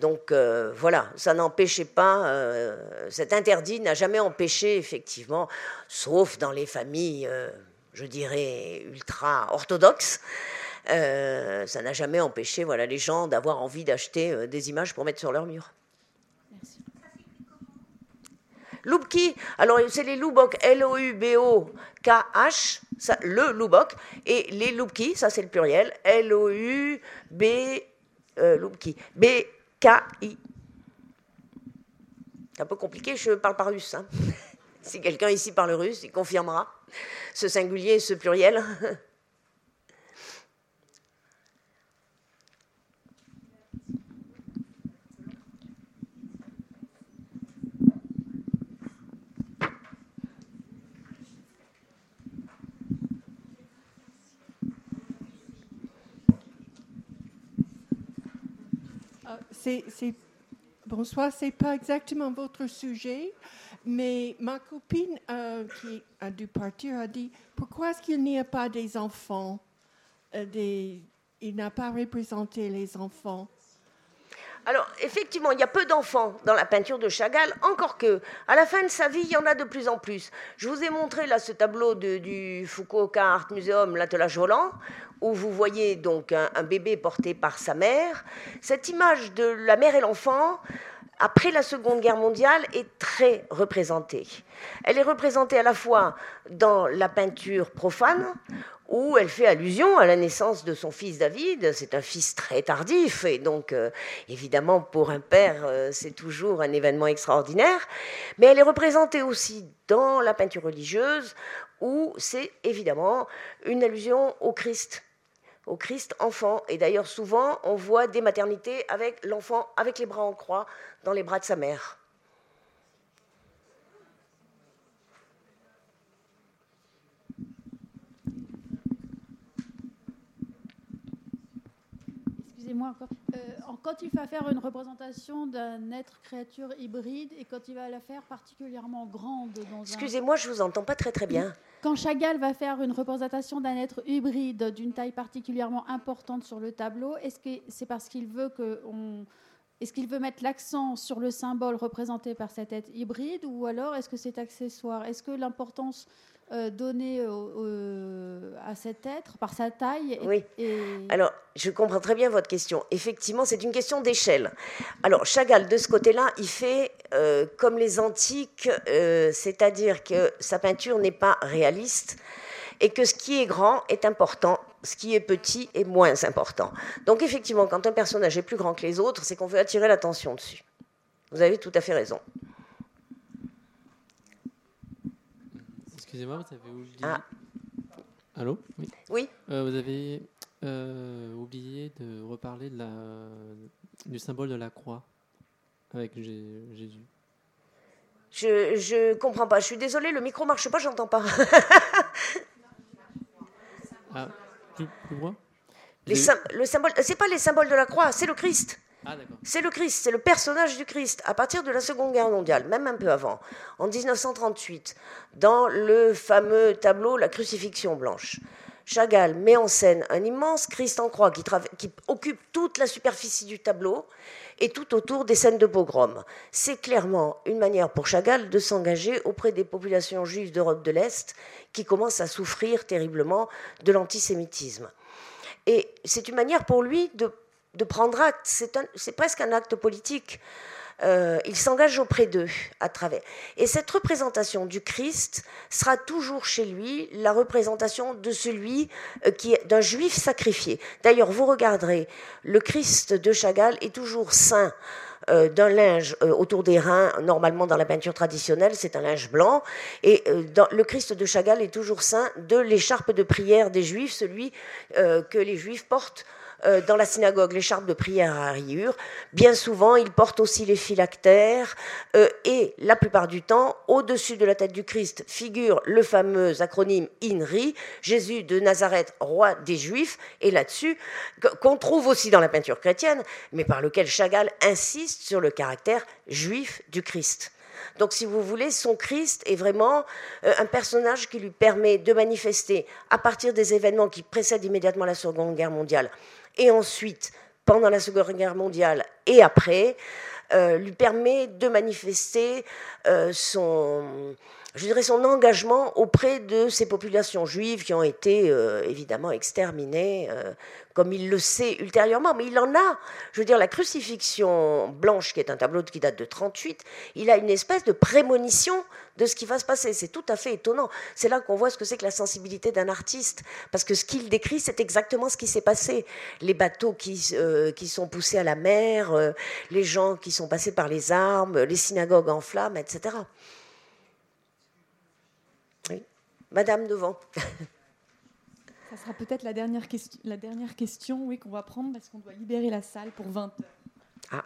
donc voilà, ça n'empêchait pas, cet interdit n'a jamais empêché effectivement, sauf dans les familles, je dirais, ultra orthodoxes, euh, ça n'a jamais empêché voilà, les gens d'avoir envie d'acheter euh, des images pour mettre sur leur mur. Merci. Loubki, alors c'est les Loubok, L-O-U-B-O-K-H, le Loubok, et les Loubki, ça c'est le pluriel, L-O-U-B, euh, Loubki, B-K-I. C'est un peu compliqué, je parle pas russe. Hein. si quelqu'un ici parle russe, il confirmera ce singulier, ce pluriel. c'est, bonsoir, c'est pas exactement votre sujet, mais ma copine euh, qui a dû partir a dit pourquoi est-ce qu'il n'y a pas des enfants? Euh, Il n'a pas représenté les enfants. Alors, effectivement, il y a peu d'enfants dans la peinture de Chagall, encore que, à la fin de sa vie, il y en a de plus en plus. Je vous ai montré là ce tableau du Fukuoka Art Museum, l'attelage volant, où vous voyez donc un, bébé porté par sa mère. Cette image de la mère et l'enfant, après la Seconde Guerre mondiale, est très représentée. Elle est représentée à la fois dans la peinture profane, où elle fait allusion à la naissance de son fils David. C'est un fils très tardif, et donc euh, évidemment pour un père, euh, c'est toujours un événement extraordinaire. Mais elle est représentée aussi dans la peinture religieuse, où c'est évidemment une allusion au Christ au Christ enfant. Et d'ailleurs, souvent, on voit des maternités avec l'enfant avec les bras en croix dans les bras de sa mère. Excusez-moi encore. Euh, quand il va faire une représentation d'un être créature hybride et quand il va la faire particulièrement grande dans Excusez-moi, je vous entends pas très très bien. Quand Chagall va faire une représentation d'un être hybride d'une taille particulièrement importante sur le tableau, est-ce que c'est parce qu'il veut que on est-ce qu'il veut mettre l'accent sur le symbole représenté par cet être hybride ou alors est-ce que c'est accessoire? Est-ce que l'importance euh, donnée à cet être par sa taille Oui. Alors, je comprends très bien votre question. Effectivement, c'est une question d'échelle. Alors, Chagall, de ce côté-là, il fait euh, comme les antiques, euh, c'est-à-dire que sa peinture n'est pas réaliste et que ce qui est grand est important, ce qui est petit est moins important. Donc effectivement, quand un personnage est plus grand que les autres, c'est qu'on veut attirer l'attention dessus. Vous avez tout à fait raison. Excusez-moi, vous avez oublié. Ah. Allô? Oui. oui. Euh, vous avez euh, oublié de reparler de la, du symbole de la croix avec Jésus. Je, je comprends pas. Je suis désolée, le micro marche pas, j'entends pas. Ah, plus, Le symbole, c'est pas les symboles de la croix, c'est le Christ. Ah, c'est le Christ, c'est le personnage du Christ. À partir de la Seconde Guerre mondiale, même un peu avant, en 1938, dans le fameux tableau La crucifixion blanche, Chagall met en scène un immense Christ en croix qui, qui occupe toute la superficie du tableau et tout autour des scènes de pogrom. C'est clairement une manière pour Chagall de s'engager auprès des populations juives d'Europe de l'Est qui commencent à souffrir terriblement de l'antisémitisme. Et c'est une manière pour lui de, prendre acte, c'est presque un acte politique. Euh, il s'engage auprès d'eux à travers. Et cette représentation du Christ sera toujours chez lui la représentation de celui euh, qui est d'un juif sacrifié. D'ailleurs, vous regarderez, le Christ de Chagall est toujours saint. Euh, d'un linge autour des reins, normalement dans la peinture traditionnelle, c'est un linge blanc, et le Christ de Chagall est toujours saint de l'écharpe de prière des Juifs, celui que les Juifs portent euh, dans la synagogue l'écharpe de prière à rayures. Bien souvent, il porte aussi les phylactères euh, et la plupart du temps, au-dessus de la tête du Christ figure le fameux acronyme INRI, Jésus de Nazareth, roi des Juifs, et là-dessus, qu'on trouve aussi dans la peinture chrétienne, mais par lequel Chagall insiste sur le caractère juif du Christ. Donc, si vous voulez, son Christ est vraiment euh, un personnage qui lui permet de manifester, à partir des événements qui précèdent immédiatement la Seconde Guerre mondiale, et ensuite, pendant la Seconde Guerre mondiale et après, euh, lui permet de manifester euh, son, je dirais, son engagement auprès de ces populations juives qui ont été euh, évidemment exterminées, euh, comme il le sait ultérieurement. Mais il en a, je veux dire, la crucifixion blanche, qui est un tableau qui date de 38, il a une espèce de prémonition de ce qui va se passer. C'est tout à fait étonnant. C'est là qu'on voit ce que c'est que la sensibilité d'un artiste, parce que ce qu'il décrit, c'est exactement ce qui s'est passé. Les bateaux qui, euh, qui sont poussés à la mer, les gens qui sont passés par les armes, les synagogues en flammes, etc. Madame devant. Ça sera peut-être la dernière, question, la dernière question oui, qu'on va prendre parce qu'on doit libérer la salle pour 20 heures. Ah.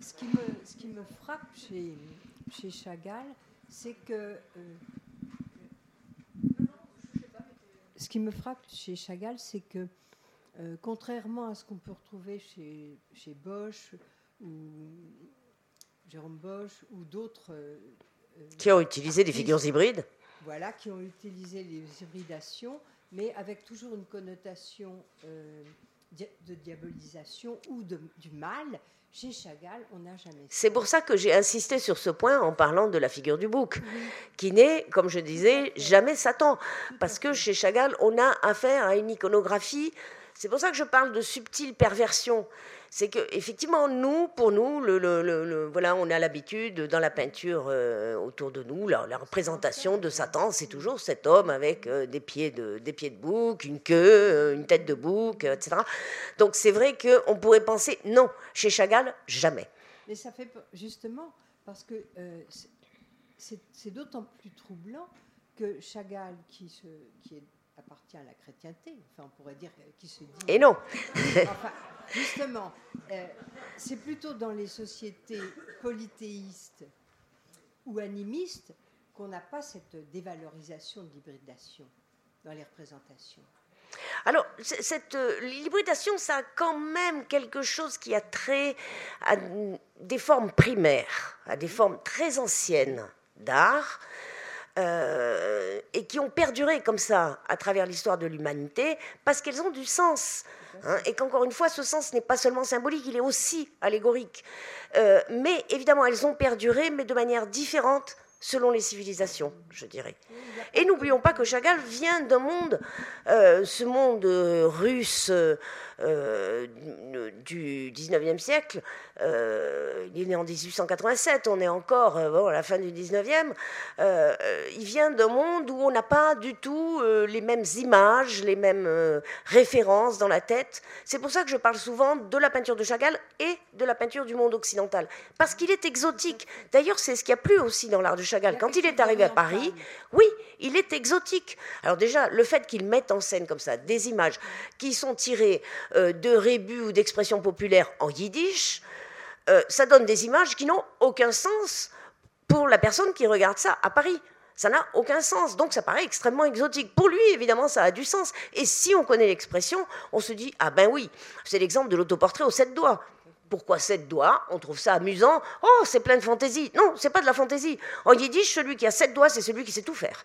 Ce, qui me, ce qui me frappe chez, chez Chagall, c'est que. Euh, ce qui me frappe chez Chagall, c'est que, euh, contrairement à ce qu'on peut retrouver chez, chez Bosch ou Jérôme Bosch ou d'autres. Euh, qui ont utilisé des figures hybrides voilà, qui ont utilisé les hybridations, mais avec toujours une connotation euh, de diabolisation ou de, du mal. Chez Chagall, on n'a jamais. C'est pour ça que j'ai insisté sur ce point en parlant de la figure du bouc, qui n'est, comme je disais, jamais Satan. Parce que chez Chagall, on a affaire à une iconographie. C'est pour ça que je parle de subtile perversion c'est que effectivement nous, pour nous, voilà, on a l'habitude dans la peinture euh, autour de nous, la, représentation de Satan, c'est toujours cet homme avec euh, des pieds de bouc, une queue, euh, une tête de bouc, etc. Donc c'est vrai qu'on pourrait penser non, chez Chagall jamais. Mais ça fait justement parce que c'est d'autant plus troublant que Chagall, qui est appartient à la chrétienté, enfin on pourrait dire qui se dit. Et non. enfin, justement, euh, c'est plutôt dans les sociétés polythéistes ou animistes qu'on n'a pas cette dévalorisation de l'hybridation dans les représentations. Alors, cette euh, l'hybridation, ça a quand même quelque chose qui a trait à des formes primaires, à des formes très anciennes d'art, euh, et qui ont perduré comme ça à travers l'histoire de l'humanité parce qu'elles ont du sens. Hein, et qu'encore une fois, ce sens n'est pas seulement symbolique, il est aussi allégorique. Euh, mais évidemment, elles ont perduré, mais de manière différente selon les civilisations, je dirais. Et n'oublions pas que Chagall vient d'un monde, euh, ce monde russe euh, du 19e siècle. Euh, il est né en 1887, on est encore euh, à la fin du 19e. il vient d'un monde où on n'a pas du tout les mêmes images, les mêmes références dans la tête. C'est pour ça que je parle souvent de la peinture de Chagall et de la peinture du monde occidental. Parce qu'il est exotique. D'ailleurs, c'est ce qui a plu aussi dans l'art de Chagall. Quand il est arrivé à Paris, oui, il est exotique. Alors déjà, le fait qu'il mette en scène comme ça des images qui sont tirées euh, de rébus ou d'expressions populaires en yiddish, euh, ça donne des images qui n'ont aucun sens pour la personne qui regarde ça à Paris. Ça n'a aucun sens, donc ça paraît extrêmement exotique. Pour lui, évidemment, ça a du sens. Et si on connaît l'expression, on se dit, ah ben oui, c'est l'exemple de l'autoportrait aux sept doigts. Pourquoi sept doigts? On trouve ça amusant. Oh, c'est plein de fantaisie. Non, c'est pas de la fantaisie. En yiddish, celui qui a sept doigts, c'est celui qui sait tout faire.